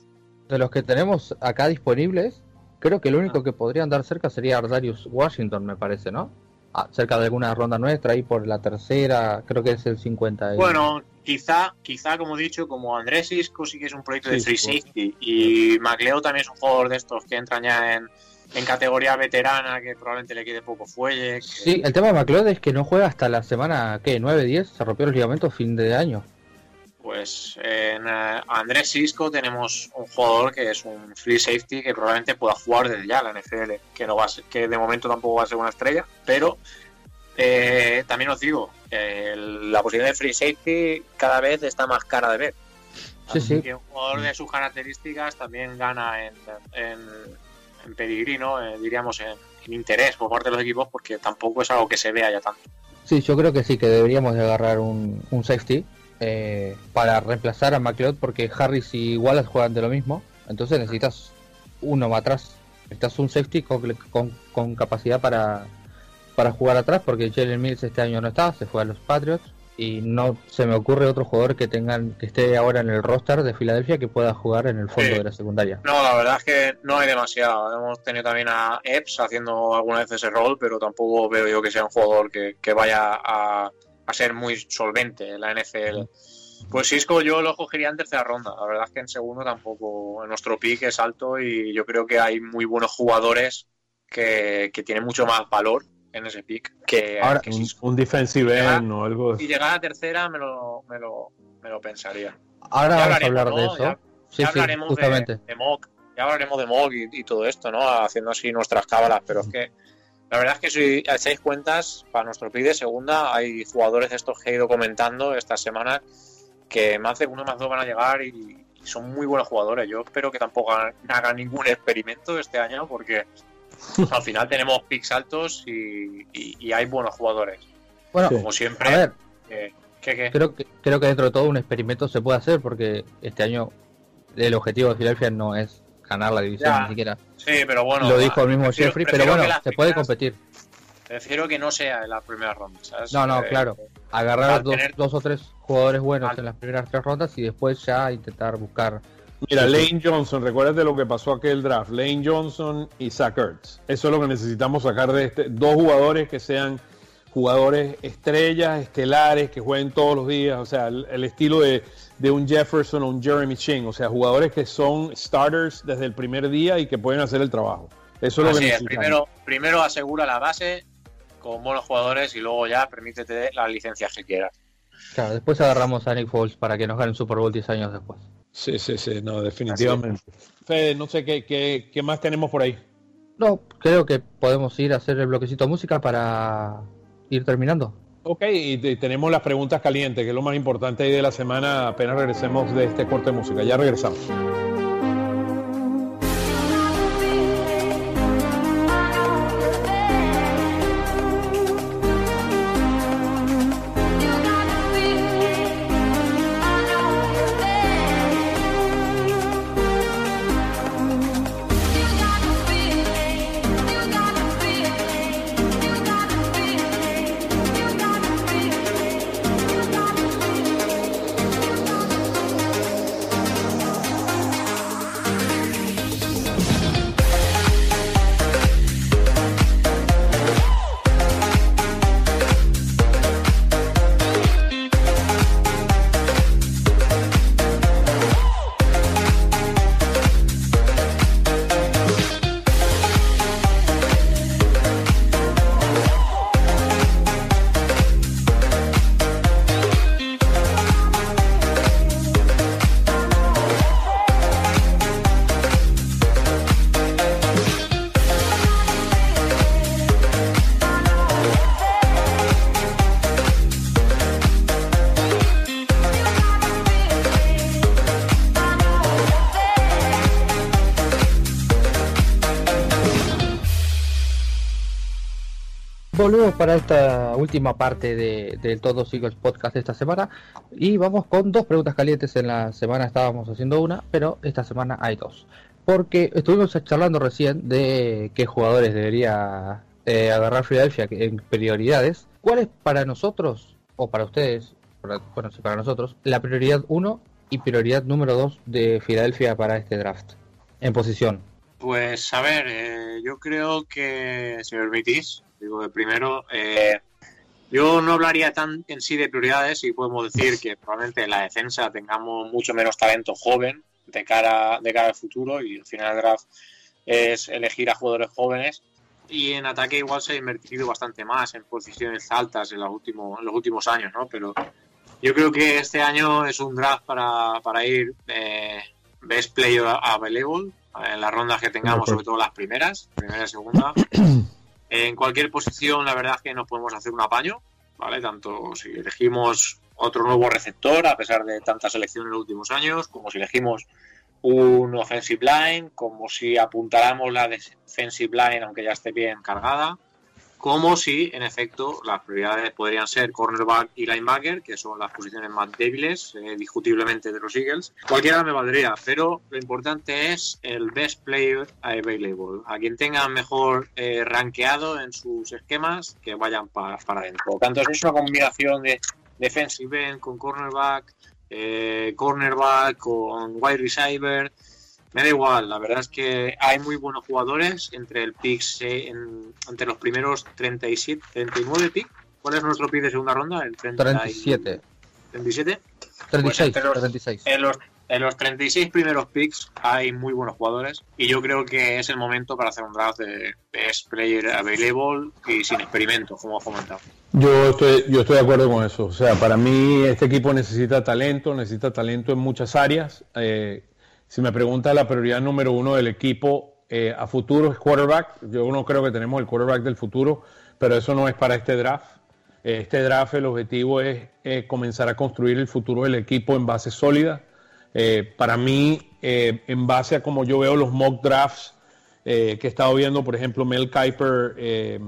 De los que tenemos acá disponibles, creo que el único que podría andar cerca sería Ardarius Washington, me parece, ¿no? Ah, cerca de alguna ronda nuestra, ahí por la tercera, creo que es el 50. y- Bueno, quizá, quizá como he dicho, como Andrés Isco sí que es un proyecto de Sí, free sí. safety y MacLeo también es un jugador de estos que entran ya en, en categoría veterana, que probablemente le quede poco fuelle. que- Sí, el tema de McLeod es que no juega hasta la semana, ¿qué? 9, 10, se rompió los ligamentos fin de año. Pues en eh, Andrés Isco tenemos un jugador que es un free safety que probablemente pueda jugar desde ya la NFL, que no va a ser- que de momento tampoco va a ser una estrella, pero eh, también os digo, eh, la posibilidad de free safety cada vez está más cara de ver. Sí, Así sí. que un jugador de sus características también gana en, en, en pedigrí, ¿no? Eh, diríamos en, en interés por parte de los equipos, porque tampoco es algo que se vea ya tanto. Sí, yo creo que sí, que deberíamos de agarrar un, un safety eh, para reemplazar a McLeod porque Harris y Wallace juegan de lo mismo. Entonces necesitas uno más atrás. Necesitas un safety con, con, con capacidad para, para jugar atrás porque Jalen Mills este año no está, se fue a los Patriots. Y no se me ocurre otro jugador que tengan que esté ahora en el roster de Filadelfia que pueda jugar en el fondo Sí. de la secundaria. No, la verdad es que no hay demasiado. Hemos tenido también a Epps haciendo alguna vez ese rol, pero tampoco veo yo que sea un jugador que, que vaya a, a ser muy solvente en la NFL. Pues Cisco yo lo cogería en tercera ronda. La verdad es que en segundo tampoco. Nuestro pick es alto y yo creo que hay muy buenos jugadores que, que tienen mucho más valor en ese pick que, Ahora, que Un, Cisco. un defensive end o algo Y llegar a tercera me lo, me lo, me lo pensaría. Ahora Ya vamos a hablaremos, hablar de eso. Ya- sí, ya sí, hablaremos de- justamente. de, mock, ya hablaremos de mock y, y todo esto, ¿no? Haciendo así nuestras cábalas, pero es que la verdad es que si echáis cuentas, para nuestro pick de segunda hay jugadores de estos que he ido comentando esta semana que más de uno más dos van a llegar y, y son muy buenos jugadores. Yo espero que tampoco hagan, hagan ningún experimento este año porque al final tenemos picks altos y, y- y hay buenos jugadores. Bueno. Como siempre, a ver, que- creo que creo que dentro de todo un experimento se puede hacer porque este año el objetivo de Filadelfia no es ganar la división Ya. ni siquiera sí, pero bueno. lo dijo el mismo prefiero- Jeffrey pero bueno las se puede primeras- competir Prefiero que no sea en la primera ronda, ¿sabes? No, no, Eh, claro. agarrar dos, tener- dos o tres jugadores buenos Al- en las primeras tres rondas y después ya intentar buscar Mira. Lane Johnson, recuérdate lo que pasó aquel draft. Lane Johnson y Zach Ertz. Eso es lo que necesitamos sacar de este. Dos jugadores que sean jugadores estrellas, estelares, que jueguen todos los días. O sea, el, el estilo de, de un Jefferson o un Jeremy Chin. O sea, jugadores que son starters desde el primer día y que pueden hacer el trabajo. Eso es lo que necesitamos. primero, primero asegura la base con buenos jugadores y luego ya permítete las licencias que quieras. claro después agarramos a Nick Foles para que nos gane el Super Bowl 10 años después Sí, sí, sí, no, definitivamente. Fede, no sé qué, qué, qué más tenemos por ahí. no creo que podemos ir a hacer el bloquecito de música para ir terminando Ok, y te- tenemos las preguntas calientes, que es lo más importante de la semana, apenas regresemos de este corte de música. Ya regresamos. Volvemos para esta última parte de, del Todos Eagles Podcast de esta semana y vamos con dos preguntas calientes. En la semana estábamos haciendo una, pero esta semana hay dos. Porque estuvimos charlando recién de qué jugadores debería eh, agarrar Philadelphia en prioridades. ¿Cuál es para nosotros, o para ustedes, bueno, sí, para nosotros, la prioridad 1 y prioridad número 2 de Filadelfia para este draft en posición? Pues a ver, eh, yo creo que, si me digo de primero, eh, yo no hablaría tan en sí de prioridades y podemos decir que probablemente en la defensa tengamos mucho menos talento joven de cara, de cara al futuro y al final del draft es elegir a jugadores jóvenes y en ataque igual se ha invertido bastante más en posiciones altas en los últimos, en los últimos años, ¿no? Pero yo creo que este año es un draft para, para ir eh, best player available en las rondas que tengamos, sobre todo las primeras, primera y segunda. En cualquier posición, la verdad es que nos podemos hacer un apaño, ¿vale? Tanto si elegimos otro nuevo receptor, a pesar de tantas elecciones en los últimos años, como si elegimos un offensive line, como si apuntáramos la defensive line, aunque ya esté bien cargada, como si, en efecto, las prioridades podrían ser cornerback y linebacker, que son las posiciones más débiles, eh, discutiblemente, de los Eagles. Cualquiera me valdría, pero lo importante es el best player available. A quien tenga mejor eh, rankeado en sus esquemas, que vayan para, para adentro. Por tanto, es una combinación de defensive end con cornerback, eh, cornerback con wide receiver me da igual, la verdad es que hay muy buenos jugadores entre el pick, entre los primeros 37, 39 pick. ¿Cuál es nuestro pick de segunda ronda? El 37. 37. 36, los, 36. En los, en los 36 primeros picks hay muy buenos jugadores y yo creo que es el momento para hacer un draft de best player available y sin experimentos, como has comentado. Yo estoy, yo estoy de acuerdo con eso. O sea, para mí este equipo necesita talento, necesita talento en muchas áreas. Eh, si me pregunta la prioridad número uno del equipo eh, a futuro es quarterback. Yo no creo que tenemos el quarterback del futuro, pero eso no es para este draft. Este draft el objetivo es eh, comenzar a construir el futuro del equipo en base sólida. Eh, para mí, en base a como yo veo los mock drafts que he estado viendo, por ejemplo, Mel Kiper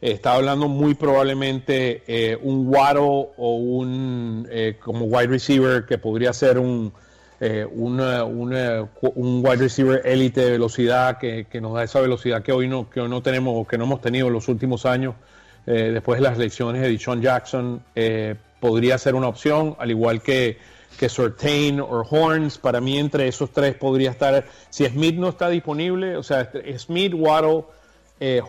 está hablando muy probablemente un Waddle o un como wide receiver que podría ser un eh, un wide receiver élite de velocidad que, nos da esa velocidad que hoy no, que no tenemos o que no hemos tenido en los últimos años. Eh, después de las elecciones de Deshaun Jackson, eh, podría ser una opción, al igual que, que Surtain o Horns. Para mí, entre esos tres podría estar. Si Smith no está disponible, o sea, Smith, Waddle,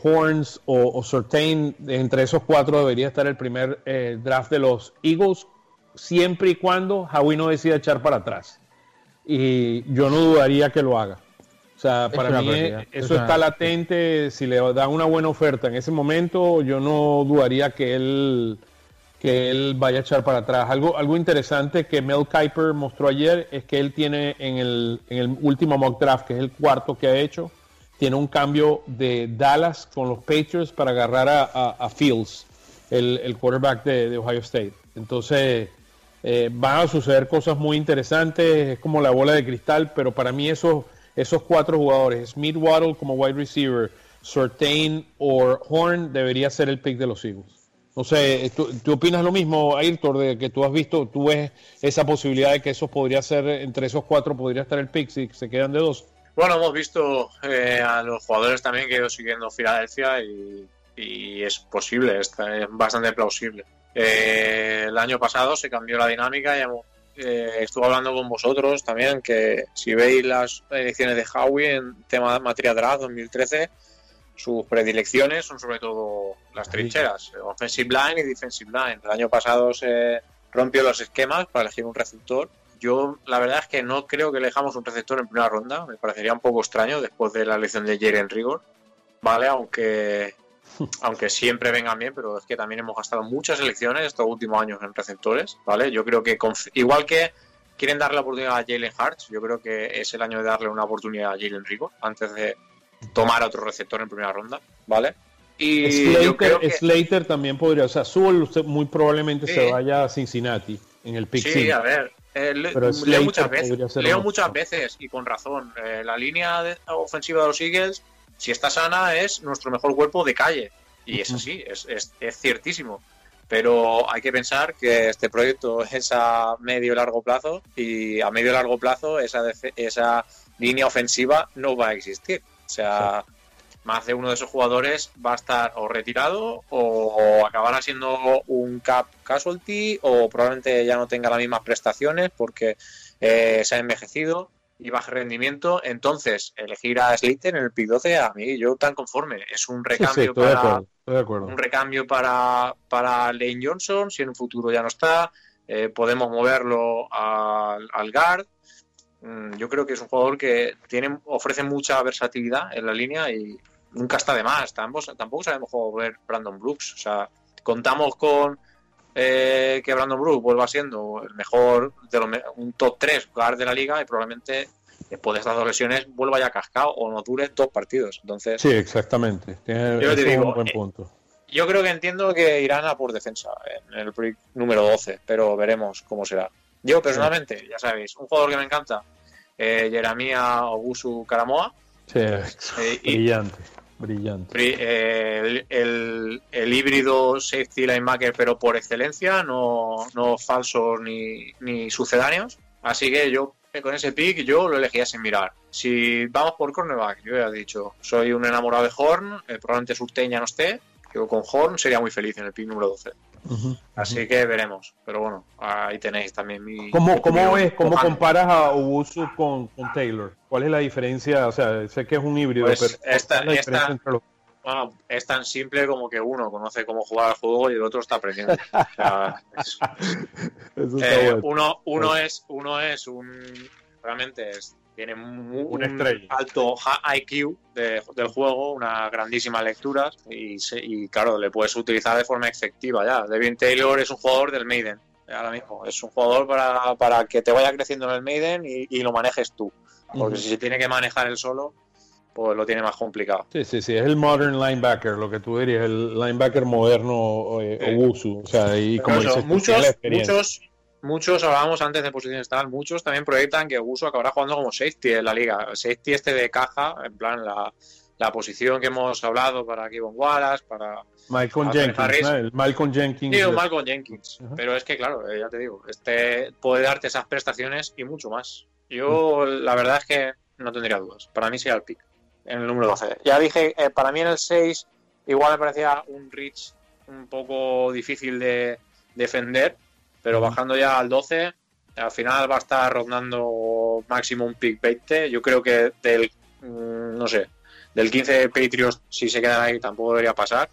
Horns o, o, Surtain, entre esos cuatro debería estar el primer draft de los Eagles, siempre y cuando Howie no decida echar para atrás y yo no dudaría que lo haga. O sea, para mí eso está latente. Si le dan una buena oferta en ese momento, yo no dudaría que él que él vaya a echar para atrás. Algo, algo interesante que Mel Kiper mostró ayer es que él tiene en el, en el último mock draft, que es el cuarto que ha hecho, tiene un cambio de Dallas con los Patriots para agarrar a, Fields, el, el quarterback de, de Ohio State. Entonces, eh, van a suceder cosas muy interesantes, es como la bola de cristal, pero para mí esos, esos cuatro jugadores, Smith Waddle como wide receiver, Sortain o Horn, debería ser el pick de los Eagles. No sé, ¿tú, opinas lo mismo, Ayrton, de que tú has visto, tú ves esa posibilidad de que esos podría ser, entre esos cuatro podría estar el pick si se quedan de dos? Bueno, hemos visto eh, a los jugadores también que ido siguiendo Filadelfia y es posible, es bastante plausible. Eh, el año pasado se cambió la dinámica y eh, estuve hablando con vosotros también que si veis las elecciones de Howie en tema de materia draft 2013, sus predilecciones son sobre todo las trincheras, offensive line y defensive line. El año pasado se rompió los esquemas para elegir un receptor. Yo la verdad es que no creo que elijamos un receptor en primera ronda, me parecería un poco extraño después de la elección de Jaren Rigor, ¿vale? Aunque aunque siempre vengan bien, pero es que también hemos gastado muchas elecciones estos últimos años en receptores, ¿vale? Yo creo que igual que quieren darle la oportunidad a Jalen Hartz, yo creo que es el año de darle una oportunidad a Jalen Rico antes de tomar a otro receptor en primera ronda, ¿vale? Y Slater, Slater tambibién podría, o sea, Sewell muy probablemente se vaya a Cincinnati en el pick. Sí, a ver, eh, leo muchas veces, leo muchas veces y con razón. Eh, la línea ofensiva de los Eagles si está sana, es nuestro mejor cuerpo de calle. Y es así, es, es, es ciertísimo. Pero hay que pensar que este proyecto es a medio y largo plazo y a medio y largo plazo esa, esa línea ofensiva no va a existir. O sea, más de uno de esos jugadores va a estar o retirado o acabará siendo un cap casualty o probablemente ya no tenga las mismas prestaciones porque eh, se ha envejecido y baja rendimiento. Entonces, elegir a Slater en el pick 12, a mí yo tan conforme. Es un Sí, sí, recambio de para acuerdo. Estoy de acuerdo. un recambio para, para Lane Johnson, si en un futuro ya no está, eh, podemos moverlo al, al guard. Mm, Yo creo que es un jugador que tiene, ofrece mucha versatilidad en la línea y nunca está de más. Tampoco, tampoco sabemos ver Brandon Brooks. O sea, contamos con eh, que Brandon Brooks vuelva siendo el mejor, de los, un top 3 guard de la liga y probablemente después de estas dos lesiones vuelva ya cascado o no dure dos partidos. Entonces, Sí, exactamente. Tiene, Yo te digo, un buen eh, punto. yo creo que entiendo que irán a por defensa en el pick número 12, pero veremos cómo será. Yo personalmente, ya sabéis, un jugador que me encanta, eh, Jeremia Ogusu Karamoa, Sí, eh, y brillante. Eh, el, el- el híbrido safety linebacker, pero por excelencia, no, no falsos ni, ni sucedáneos. Así que yo con ese pick yo lo elegía sin mirar. Si vamos por cornerback, yo ya he dicho, soy un enamorado de Horn, eh, probablemente Surtain ya no esté, yo con Horn sería muy feliz en el pick número 12. Así que veremos. Pero bueno, ahí tenéis también mi. ¿Cómo, cómo es, cómo Ojalá. comparas a Ubusu con, con Taylor? ¿Cuál es la diferencia? O sea, sé que es un híbrido, Pues pero esta- ¿cuál es la diferencia esta- entre los Bueno, es tan simple como que uno conoce cómo jugar al juego y el otro está aprendiendo. O sea, es- Eso está eh, bueno. uno, uno es, uno es un. Realmente es, tiene mu- Una un alto IQ de- del juego, unas grandísimas lecturas y, y claro, le puedes utilizar de forma efectiva ya. Devin Taylor es un jugador del Maiden, ahora mismo. Es un jugador para, para que te vaya creciendo en el Maiden y, y lo manejes tú. Porque si se tiene que manejar él solo, pues lo tiene más complicado. Sí, sí, sí, es el modern linebacker, lo que tú dirías, el linebacker moderno eh, Sí. Obusu. O sea, y como dices, muchos, muchos, muchos hablábamos antes de posiciones tal, muchos también proyectan que Uso acabará jugando como safety en la liga. Safety este de caja, en plan la, la posición que hemos hablado para Kevin Wallace, para Malcolm Jenkins. ¿no? El Malcolm Jenkins. sí, Malcolm. Pero es que, claro, eh, ya te digo, este puede darte esas prestaciones y mucho más. Yo, la verdad es que no tendría dudas. Para mí sería el pick, en el número 12. Ya dije, eh, para mí en el 6 igual me parecía un reach un poco difícil de defender, pero bajando ya al 12, al final va a estar rondando máximo un pick 20. Yo creo que del, mm, no sé, del 15 de Patriots, si se quedan ahí, tampoco debería pasar.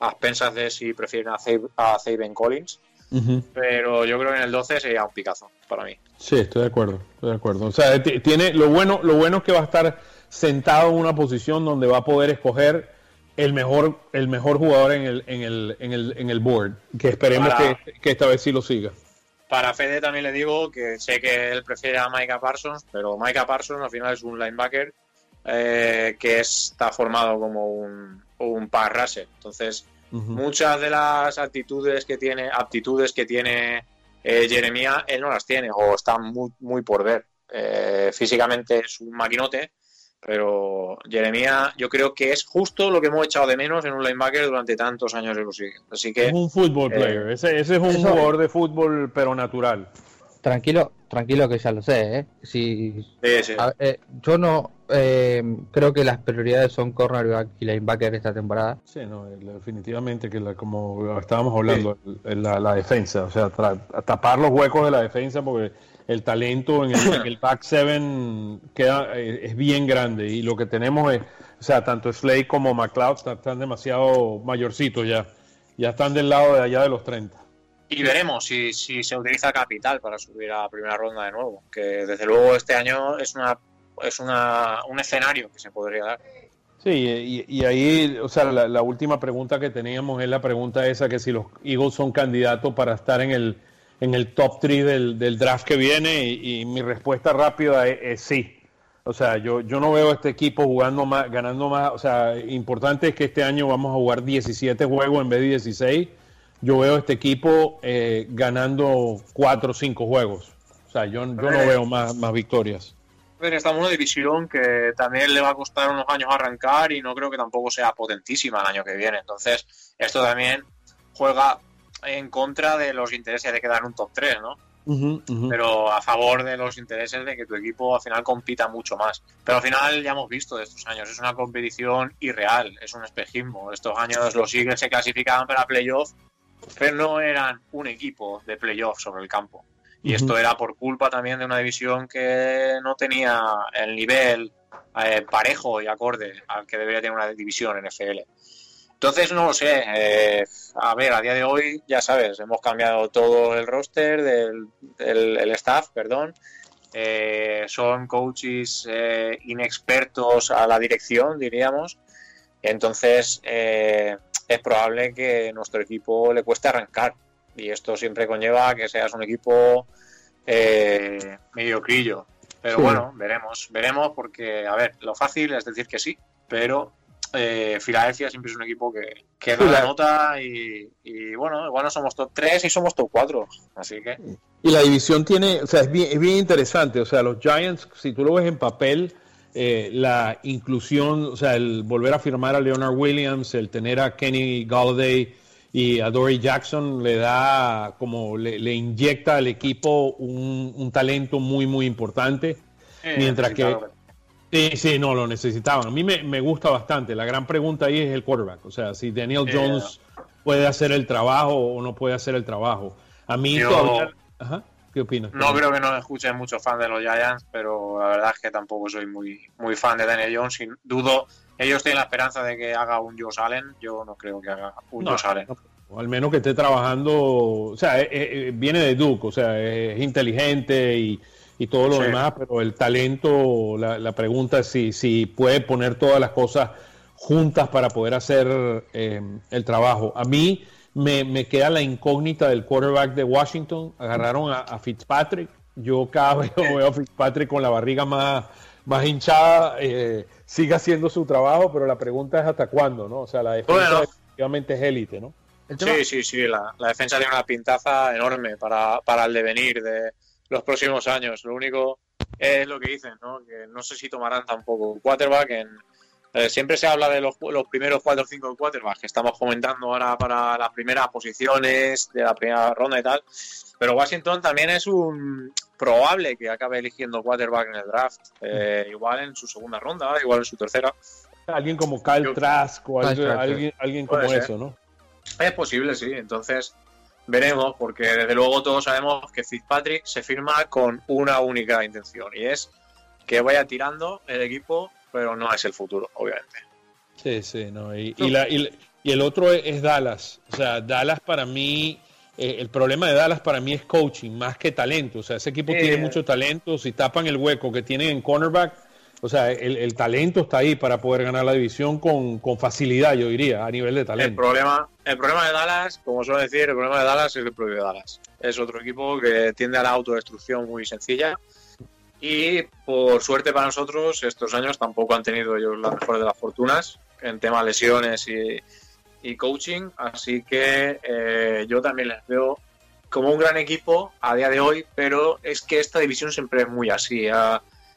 A expensas de si prefieren a, Zay- a Zaven Collins. Ujú. Pero yo creo que en el 12 sería un picazo para mí. Sí, estoy de acuerdo, estoy de acuerdo. O sea, tiene lo bueno, lo bueno es que va a estar sentado en una posición donde va a poder escoger el mejor, el mejor jugador en el, en el, en el, en el board. Que esperemos Para- que, que esta vez sí lo siga. Para Fede también le digo que sé que él prefiere a Micah Parsons, pero Micah Parsons al final es un linebacker eh, que está formado como un, un pass rusher. Entonces, muchas de las actitudes que tiene, aptitudes que tiene eh, Jeremía, él no las tiene o están muy, muy por ver. Eh, físicamente es un maquinote, pero Jeremía yo creo que es justo lo que hemos echado de menos en un linebacker durante tantos años de. Así que Es un fútbol eh, player. Ese, ese es un eso- jugador de fútbol, pero natural. Tranquilo, tranquilo que ya lo sé, ¿eh? Si, sí, sí. a- eh, yo no eh, creo que las prioridades son cornerback y linebacker esta temporada. Sí, no, definitivamente que la- como estábamos hablando, el- la, la defensa, o sea, tra- tapar los huecos de la defensa porque el talento en el, en el back seven queda eh, es bien grande y lo que tenemos es, o sea, tanto Slade como McLeod están, están demasiado mayorcitos ya, ya están del lado de allá de los 30. Y veremos si, si se utiliza capital para subir a primera ronda de nuevo. Que desde luego este año es una es una, un escenario que se podría dar. Sí, y, y ahí, o sea, la, la última pregunta que teníamos es la pregunta esa que si los Eagles son candidatos para estar en el, en el top 3 del, del draft que viene y, y mi respuesta rápida es, es sí. O sea, yo, yo no veo a este equipo jugando más, ganando más. O sea, importante es que este año vamos a jugar 17 juegos en vez de 16. Yo veo a este equipo eh, ganando 4 o 5 juegos. O sea, yo, yo no veo más, más victorias. estamos en una división que también le va a costar unos años arrancar y no creo que tampoco sea potentísima el año que viene. Entonces, esto también juega en contra de los intereses de quedar en un top 3, ¿no? Pero a favor de los intereses de que tu equipo al final compita mucho más. Pero al final ya hemos visto de estos años, es una competición irreal, es un espejismo. Estos años los Eagles se clasificaban para playoff, pero no eran un equipo de playoff sobre el campo. Y esto era por culpa también de una división que no tenía el nivel eh, parejo y acorde al que debería tener una división en FL. Entonces, no lo sé. Eh, a ver, a día de hoy, ya sabes, hemos cambiado todo el roster del, el staff, perdón. Eh, son coaches inexpertos a la dirección, diríamos. Entonces, es probable que nuestro equipo le cueste arrancar y esto siempre conlleva que seas un equipo eh, mediocrillo. Pero bueno, veremos, veremos porque, a ver, lo fácil es decir que sí, pero eh, Filadelfia siempre es un equipo que, que da la nota y, bueno, igual no somos top 3 y somos top 4, así que... Y la división tiene, o sea, es bien, es bien interesante, o sea, los Giants, si tú lo ves en papel, eh, la inclusión, o sea, el volver a firmar a Leonard Williams, el tener a Kenny Galladay y a Dory Jackson le da como le, inyecta al equipo un, talento muy muy importante mientras que sí sí no lo necesitaban a mí me, gusta bastante la gran pregunta ahí es el quarterback o sea si Daniel Jones puede hacer el trabajo o no puede hacer el trabajo a mí todavía ¿Qué opinas? No creo que no escuche muchos fans de los Giants, pero la verdad es que tampoco soy muy, muy fan de Daniel Jones. Sin dudo, ellos tienen la esperanza de que haga un Josh Allen. Yo no creo que haga un Josh Allen. o al menos que esté trabajando, o sea, eh, eh, viene de Duke, o sea, es inteligente y, todo lo demás, pero el talento, la, pregunta es si, si puede poner todas las cosas juntas para poder hacer eh, el trabajo. A mí, me, queda la incógnita del quarterback de Washington. Agarraron a, Fitzpatrick. Yo cada vez veo a Fitzpatrick con la barriga más, más hinchada. Eh, sigue haciendo su trabajo, pero la pregunta es hasta cuándo, ¿no? O sea, la defensa efectivamente es élite, ¿no? Sí, sí, sí. La, defensa tiene una pintaza enorme para, para el devenir de los próximos años. Lo único es lo que dicen, ¿no? Que no sé si tomarán tampoco quarterback en eh, siempre se habla de los, primeros 4 o 5 quarterbacks que estamos comentando ahora para las primeras posiciones de la primera ronda y tal. Pero Washington también es un probable que acabe eligiendo quarterback en el draft. Eh, igual en su segunda ronda, igual en su tercera. Alguien como Kyle Trask o alguien, alguien, como eso, ¿no? Es posible, sí. Entonces veremos, porque desde luego todos sabemos que Fitzpatrick se firma con una única intención y es que vaya tirando el equipo pero no es el futuro, obviamente. Sí, sí, no. Y, el otro es, Dallas. O sea, Dallas para mí, eh, el problema de Dallas para mí es coaching, más que talento. O sea, ese equipo tiene mucho talento. Si tapan el hueco que tienen en cornerback, o sea, el, talento está ahí para poder ganar la división con, facilidad, yo diría, a nivel de talento. El problema, el problema de Dallas, como suelo decir, el problema de Dallas es el propio Dallas. Es otro equipo que tiende a la autodestrucción muy sencilla y por suerte para nosotros, estos años tampoco han tenido ellos las mejores de las fortunas en tema lesiones y, coaching. Así que eh, yo también les veo como un gran equipo a día de hoy, pero es que esta división siempre es muy así.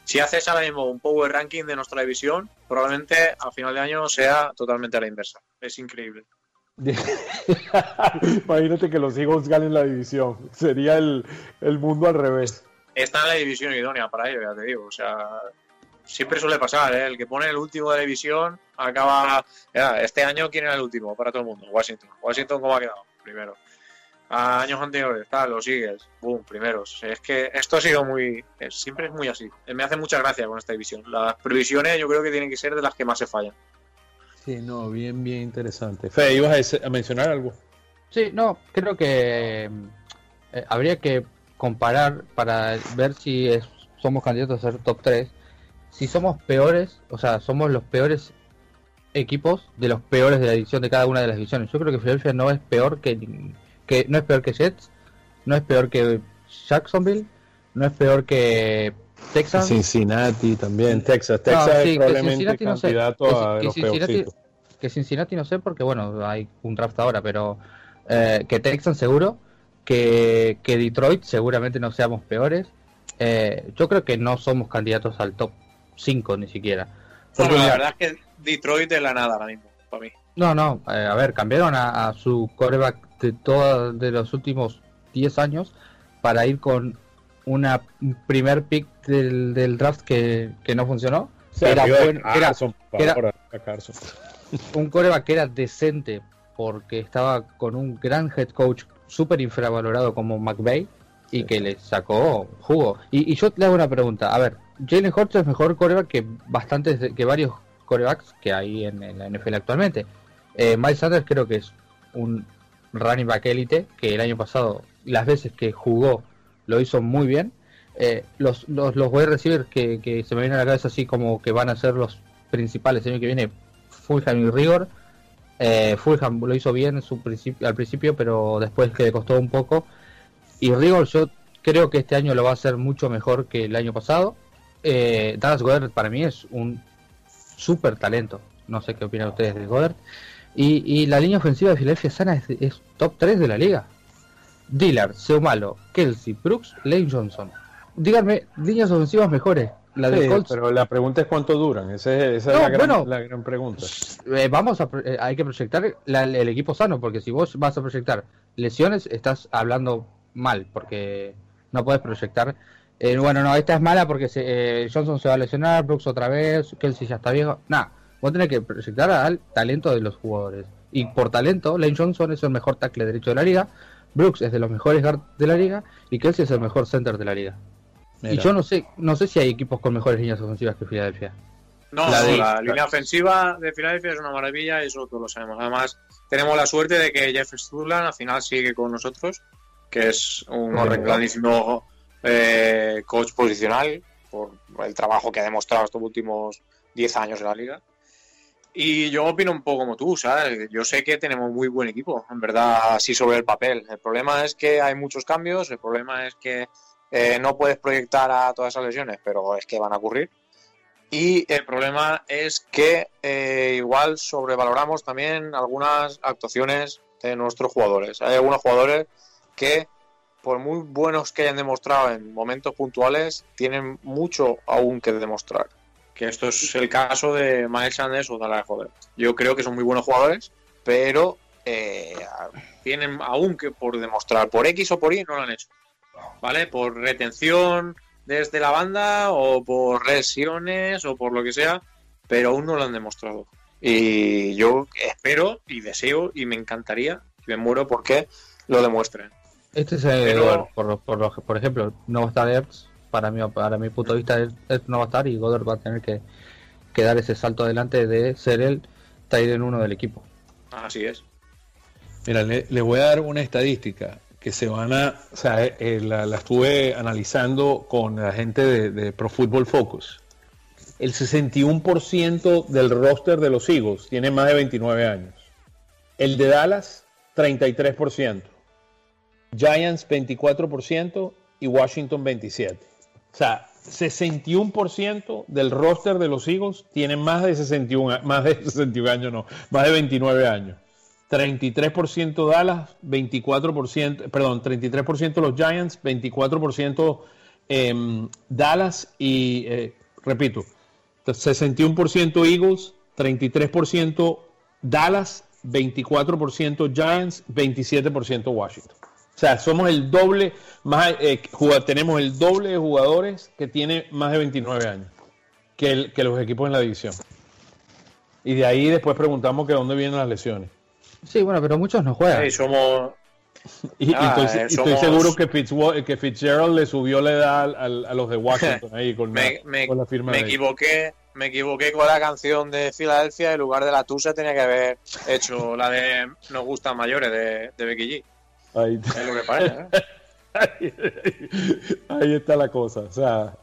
Si haces ahora mismo un power ranking de nuestra división, probablemente a final de año sea totalmente a la inversa. Es increíble. Imagínate que los Eagles ganen la división. Sería el, el mundo al revés está en la división idónea para ello, ya te digo. O sea, siempre suele pasar, ¿eh? El que pone el último de la división acaba. este año, ¿quién era el último para todo el mundo? Washington. Washington, ¿cómo ha quedado? Primero. A años anteriores, tal, los sigues, boom, primeros. Es que esto ha sido muy. siempre es muy así. Me hace mucha gracia con esta división. Las previsiones, yo creo que tienen que ser de las que más se fallan. Sí, no, bien, bien interesante. Fe, ¿ibas a, mencionar algo? Sí, no, creo que eh, habría que comparar para ver si somos candidatos a ser top 3, si somos peores, o sea, somos los peores equipos de los peores de la edición de cada una de las divisiones. Yo creo que Philadelphia no es peor que, que no es peor que Jets, no es peor que Jacksonville, no es peor que Texas. Cincinnati también, Texas. Texas es probablemente candidato a los Cincinnati, que Cincinnati no sé porque bueno, hay un draft ahora, pero eh, que Texas seguro que, Detroit seguramente no seamos peores, eh, yo creo que no somos candidatos al top 5 ni siquiera. Bueno, la verdad es que Detroit es la nada ahora mismo, para mí. No, no, eh, a ver, cambiaron a, su coreback de todos de los últimos 10 años para ir con una primer pick del, draft que, no funcionó. era, un coreback que era decente porque estaba con un gran head coach súper infravalorado como McVeigh y que le sacó jugo. Y, yo le hago una pregunta. A ver, Jalen Hurts es mejor coreback que bastantes, que varios corebacks que hay en, la NFL actualmente. Eh, Miles Sanders creo que es un running back que el año pasado, las veces que jugó, lo hizo muy bien. Eh, los, los, los wide receivers que, que, se me vienen a la cabeza así como que van a ser los principales el año que viene, Fulham y Rigor. Eh, Fulham lo hizo bien en su al principio, pero después que le costó un poco. Y Rigor yo creo que este año lo va a hacer mucho mejor que el año pasado. Eh, Dallas Goddard para mí es un súper talento. No sé qué opinan ustedes de Goddard. Y, la línea ofensiva de Filadelfia Sana es, top 3 de la liga. Dillard, Seumalo, Kelsey, Brooks, Lane Johnson. Díganme, líneas ofensivas mejores. La Pero la pregunta es cuánto duran. Esa es, la, gran, pregunta. Eh, vamos a, eh, hay que proyectar el equipo sano, porque si vos vas a proyectar lesiones, estás hablando mal, porque no puedes proyectar. Eh, bueno, no, esta es mala porque eh, Johnson se va a lesionar, Brooks otra vez, Kelsey ya está viejo. Nada, vos tenés que proyectar al talento de los jugadores. Y por talento, Lane Johnson es el mejor tackle derecho de la liga, Brooks es de los mejores guard de la liga y Kelsey es el mejor center de la liga. Y yo no sé, no sé si hay equipos con mejores líneas ofensivas que Filadelfia. No, la, línea ofensiva de Filadelfia es una maravilla y eso todos lo sabemos. Además, tenemos la suerte de que Jeff Sturland al final sigue con nosotros que es un grandísimo eh, coach posicional por el trabajo que ha demostrado estos últimos 10 años en la liga. Y yo opino un poco como tú, ¿sabes? Yo sé que tenemos muy buen equipo, en verdad, así sobre el papel. El problema es que hay muchos cambios, el problema es que eh, no puedes proyectar a todas esas lesiones, pero es que van a ocurrir. Y el problema es que eh, igual sobrevaloramos también algunas actuaciones de nuestros jugadores. Hay algunos jugadores que, por muy buenos que hayan demostrado en momentos puntuales, tienen mucho aún que demostrar. Que esto es el caso de Miles Sanders o de Joder. Yo creo que son muy buenos jugadores, pero eh, tienen aún que por demostrar. Por X o por Y no lo han hecho. ¿Vale? Por retención desde la banda o por lesiones o por lo que sea, pero aún no lo han demostrado. Y yo espero y deseo y me encantaría, me muero porque lo demuestren. Este es el, por, por, por, ejemplo, no estar Ertz, para mi, para mi punto de vista Ertz no va a estar y Goddard va a tener que, dar ese salto adelante de ser el en uno del equipo. Así es. Mira, le, voy a dar una estadística que se van a, o sea, eh, eh, la, estuve analizando con la gente de, de Pro Football Focus. El 61% del roster de los Eagles tiene más de 29 años. El de Dallas, 33%. Giants 24% y Washington 27%. O sea, 61% del roster de los Eagles tienen más de 61, más de 61 años, no, más de 29 años. 33% Dallas, 24%, perdón, 33% los Giants, 24% em, Dallas y, eh, repito, 61% Eagles, 33% Dallas, 24% Giants, 27% Washington. O sea, somos el doble, más, eh, tenemos el doble de jugadores que tiene más de 29 años que, que los equipos en la división. Y de ahí después preguntamos que dónde vienen las lesiones. Sí, bueno, pero muchos no juegan. Sí, somos... Y, estoy, seguro que, que, Fitzgerald le subió la edad a, los de Washington ahí con, me, la firma. Me equivoqué, me equivoqué con la canción de Filadelfia. En lugar de la Tusa tenía que haber hecho la de Nos gustan mayores de, de Becky G. Ahí, es lo que parece, ahí, está la cosa. O sea,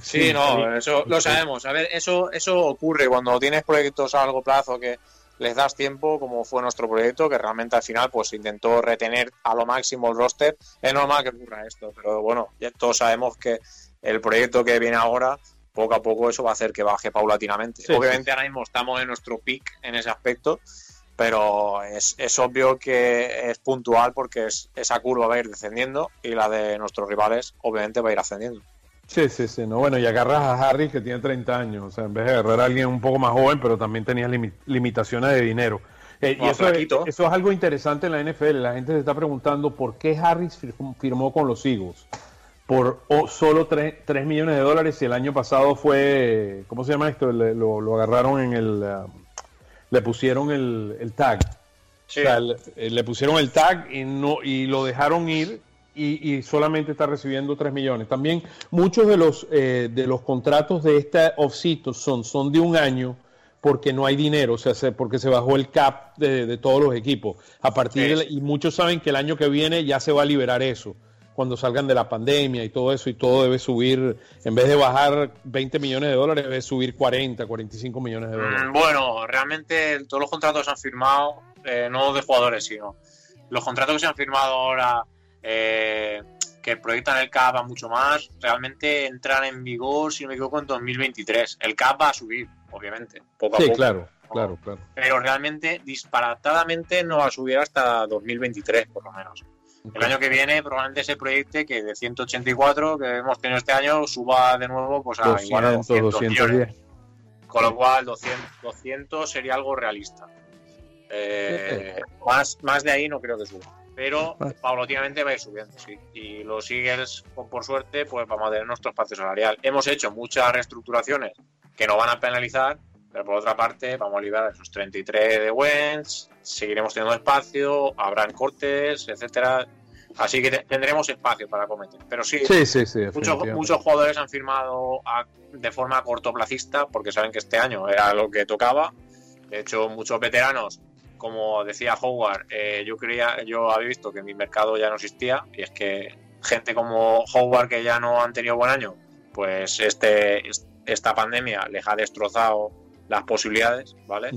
sí, no, eso lo sabemos. A ver, eso, eso ocurre cuando tienes proyectos a largo plazo que les das tiempo, como fue nuestro proyecto, que realmente al final pues intentó retener a lo máximo el roster. Es normal que ocurra esto, pero bueno, ya todos sabemos que el proyecto que viene ahora, poco a poco eso va a hacer que baje paulatinamente. Obviamente ahora mismo estamos en nuestro peak en ese aspecto, pero es, es obvio que es puntual porque es, esa curva va a ir descendiendo y la de nuestros rivales obviamente va a ir ascendiendo. Sí, sí, sí. No, bueno, y agarras a Harris que tiene 30 años. O sea, en vez de agarrar a alguien un poco más joven, pero también tenía limitaciones de dinero. Eh, y eso es, eso es, algo interesante en la NFL. La gente se está preguntando por qué Harris firmó con los Eagles por solo 3, millones de dólares y el año pasado fue, ¿cómo se llama esto? Le, lo, agarraron en el, uh, le pusieron el, tag. O sea, le, pusieron el tag y, no, y lo dejaron ir y, solamente está recibiendo 3 millones. También muchos de los, eh, de los contratos de esta off son, son de un año porque no hay dinero, o sea, porque se bajó el cap de, todos los equipos. A partir y muchos saben que el año que viene ya se va a liberar eso cuando salgan de la pandemia y todo eso, y todo debe subir, en vez de bajar 20 millones de dólares, debe subir 40, 45 millones de dólares. Mm, bueno, realmente todos los contratos se han firmado, eh, no de jugadores, sino los contratos que se han firmado ahora, eh, que proyectan el CAP a mucho más, realmente entran en vigor, si no me equivoco, en 2023. El CAP va a subir, obviamente, poco a sí, poco. claro. Claro, claro. Pero realmente, disparatadamente, no va a subir hasta 2023, por lo menos. El año que viene probablemente ese proyecto que de 184 que hemos tenido este año suba de nuevo pues a 200, igual a 200, Con lo cual 200, sería algo realista. Eh, más, más de ahí no creo que suba. Pero paulatinamente va a ir subiendo, sí. Y los Eagles, por suerte, pues vamos a tener nuestro espacio salarial. Hemos hecho muchas reestructuraciones que no van a penalizar, pero por otra parte, vamos a liberar esos 33 de Wentz, seguiremos teniendo espacio, habrán cortes, etcétera. Así que tendremos espacio para cometer. Pero sí, muchos, muchos jugadores han firmado de forma cortoplacista porque saben que este año era lo que tocaba. De hecho, muchos veteranos, como decía Howard, eh, yo creía, yo había visto que mi mercado ya no existía y es que gente como Howard que ya no han tenido buen año, pues este, esta pandemia les ha destrozado las posibilidades, ¿vale?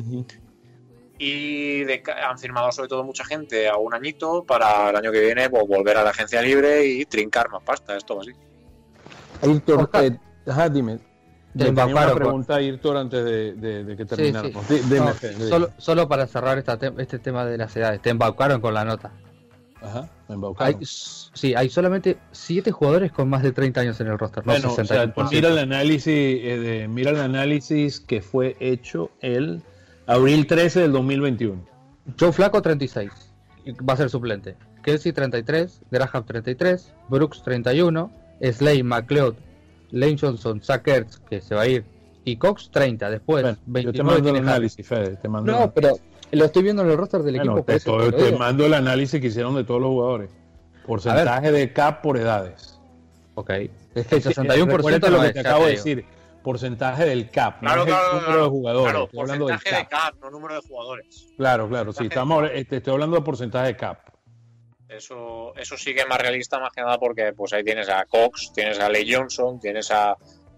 Y han firmado sobre todo mucha gente a un añito para el año que viene pues, volver a la agencia libre y trincar más pasta, esto así. Ayrton, eh, dime. Tenía una pregunta Ayrton antes de, que termináramos. solo, para cerrar este tema de las edades, te embaucaron con la nota. Ajá, me embaucaron. sí, hay solamente 7 jugadores con más de 30 años en el roster. Bueno, o sea, mira el análisis, eh, mira el análisis que fue hecho el abril 13 del 2021. Joe Flaco 36, va a ser suplente. Kelsey 33, Graham 33, Brooks 31, Slay, McLeod, Lane Johnson, Sackers, que se va a ir, y Cox 30. Después, yo te mando el análisis, Fede. Te mando no, pero lo estoy viendo en el roster del equipo. Te, mando el análisis que hicieron de todos los jugadores. Porcentaje de cap por edades. Ok. Es que el 61% lo que te acabo de decir. Porcentaje del cap, claro, no el número de jugadores. Claro, porcentaje de cap, no número de jugadores. Claro, claro, sí. Estamos, te estoy hablando de porcentaje de cap. Eso, eso sí que es más realista, más que nada, porque pues ahí tienes a Cox, tienes a Ley Johnson, tienes a,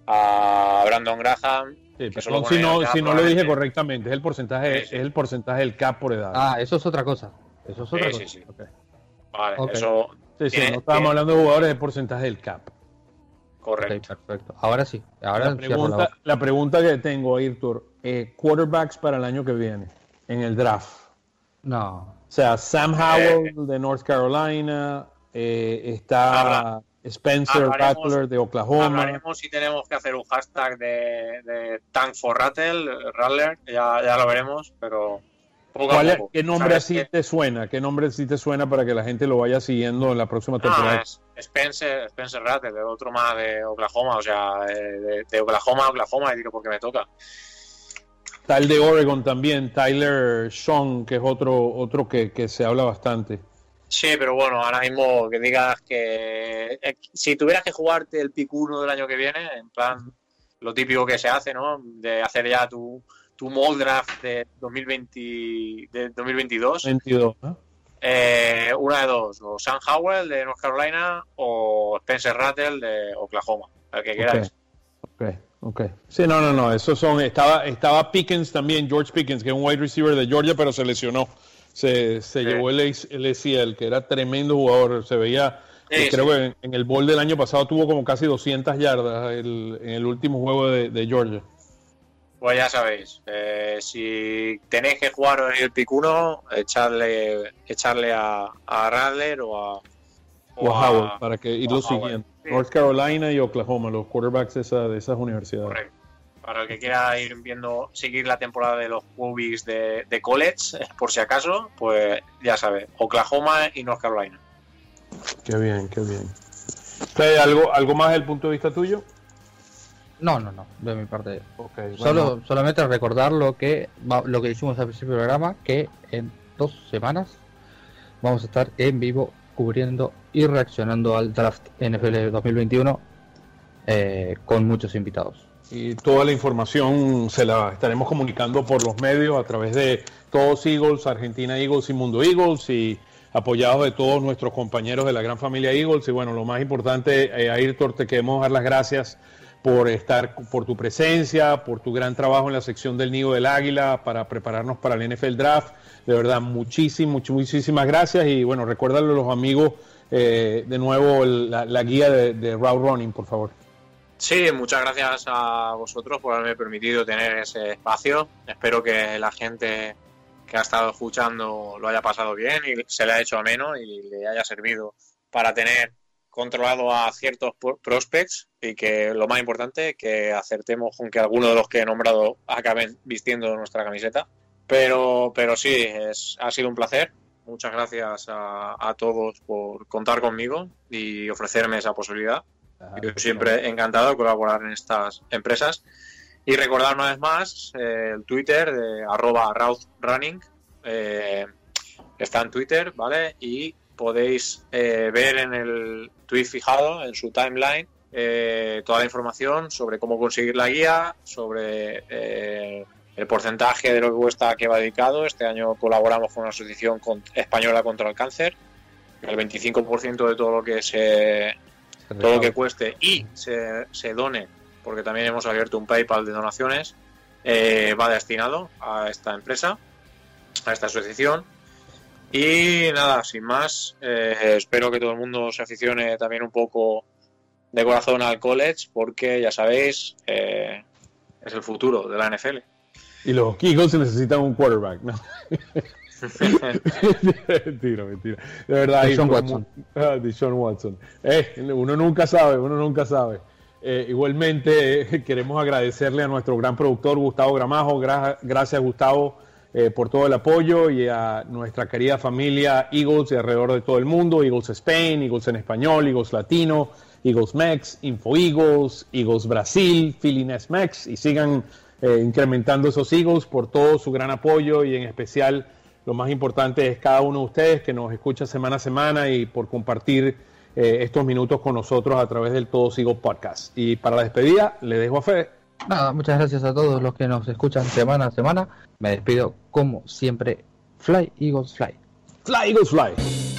a Brandon Graham, si no, si no lo dije correctamente, es el porcentaje, es el porcentaje del cap por edad. Ah, eso es otra cosa. Eso es otra cosa. Sí, Vale, eso. Sí, sí, no estábamos hablando de jugadores de porcentaje del cap. Correcto. perfecto. Ahora sí. Ahora la, pregunta, la, pregunta que tengo, Ayrton, eh, quarterbacks para el año que viene en el draft. No. O sea, Sam Howell de North Carolina, eh, está Spencer Rattler de Oklahoma. Hablaremos si tenemos que hacer un hashtag de, Tank for Rattle, Rattler, ya, ya, lo veremos, pero ¿Qué nombre así te suena? ¿Qué nombre sí te suena para que la gente lo vaya siguiendo en la próxima temporada? Spencer, Spencer Rattler, otro más de Oklahoma, o sea, de, Oklahoma a Oklahoma, y digo porque me toca. Tal de Oregon también, Tyler Sean, que es otro, otro que, que se habla bastante. Sí, pero bueno, ahora mismo que digas que eh, si tuvieras que jugarte el pick 1 del año que viene, en plan lo típico que se hace, ¿no? De hacer ya tu, tu mold draft de, 2020, de 2022. 22, eh, una de dos, o Sam Howell de North Carolina o Spencer Rattle de Oklahoma, el que quieras. Ok, ok. Sí, no, no, no, esos son, estaba, estaba Pickens también, George Pickens, que es un wide receiver de Georgia, pero se lesionó se, se llevó el, el ACL, que era tremendo jugador. Se veía, creo que en, el bowl del año pasado tuvo como casi 200 yardas en el último juego de, Georgia. Pues ya sabéis, eh, si tenéis que jugar en el pick 1, echarle, echarle a, a Radler o a, o, a Howard, para que ir lo siguiente. North Carolina y Oklahoma, los quarterbacks de, de esas universidades. Correcto. Para el que quiera ir viendo, seguir la temporada de los movies de, de college, por si acaso, pues ya sabe, Oklahoma y North Carolina. Qué bien, qué bien. ¿Algo, ¿Algo más desde el punto de vista tuyo? No, no, no, de mi parte. Solo, Solamente recordar lo que, lo que hicimos al principio del programa, que en dos semanas vamos a estar en vivo cubriendo y reaccionando al draft NFL 2021 eh, con muchos invitados. Y toda la información se la estaremos comunicando por los medios a través de todos Eagles, Argentina Eagles y Mundo Eagles y apoyados de todos nuestros compañeros de la gran familia Eagles. Y bueno, lo más importante, eh, Ayrton, te queremos dar las gracias por estar, por tu presencia, por tu gran trabajo en la sección del Nido del Águila para prepararnos para el NFL Draft. De verdad, muchísimas, muchísimas gracias. Y bueno, recuérdale a los amigos eh, de nuevo la, guía de, de Route Running, por favor. Sí, muchas gracias a vosotros por haberme permitido tener ese espacio. Espero que la gente que ha estado escuchando lo haya pasado bien y se le haya hecho ameno y le haya servido para tener controlado a ciertos prospects y que lo más importante, que acertemos con que alguno de los que he nombrado acaben vistiendo nuestra camiseta. Pero, pero sí, ha sido un placer. Muchas gracias a, todos por contar conmigo y ofrecerme esa posibilidad. Yo siempre encantado de colaborar en estas empresas. Y recordar una vez más eh, el Twitter de arroba Running. Eh, está en Twitter, ¿vale? Y podéis eh, ver en el tweet fijado, en su timeline, eh, toda la información sobre cómo conseguir la guía, sobre eh, el porcentaje de lo que cuesta que va dedicado. Este año colaboramos con una asociación española contra el cáncer. El 25% de todo lo que se todo lo que cueste y se, se done, porque también hemos abierto un PayPal de donaciones, va destinado a esta empresa, a esta asociación y nada, sin más, eh, espero que todo el mundo se aficione también un poco de corazón al college, porque ya sabéis, eh, es el futuro de la NFL. Y los Eagles necesitan un quarterback, ¿no? mentira, mentira. De verdad, Dishon Watson. Ah, Watson. Eh, uno nunca sabe, uno nunca sabe. igualmente, queremos agradecerle a nuestro gran productor Gustavo Gramajo. gracias, Gustavo eh, por todo el apoyo y a nuestra querida familia Eagles de alrededor de todo el mundo, Eagles Spain, Eagles en español, Eagles Latino, Eagles Mex, Info Eagles, Eagles Brasil, Filines Mex y sigan eh, incrementando esos Eagles por todo su gran apoyo y en especial lo más importante es cada uno de ustedes que nos escucha semana a semana y por compartir eh, estos minutos con nosotros a través del Todos Eagles Podcast. Y para la despedida, le dejo a Fede. Nada, muchas gracias a todos los que nos escuchan semana a semana. Me despido como siempre. Fly Eagles Fly. Fly Eagles Fly.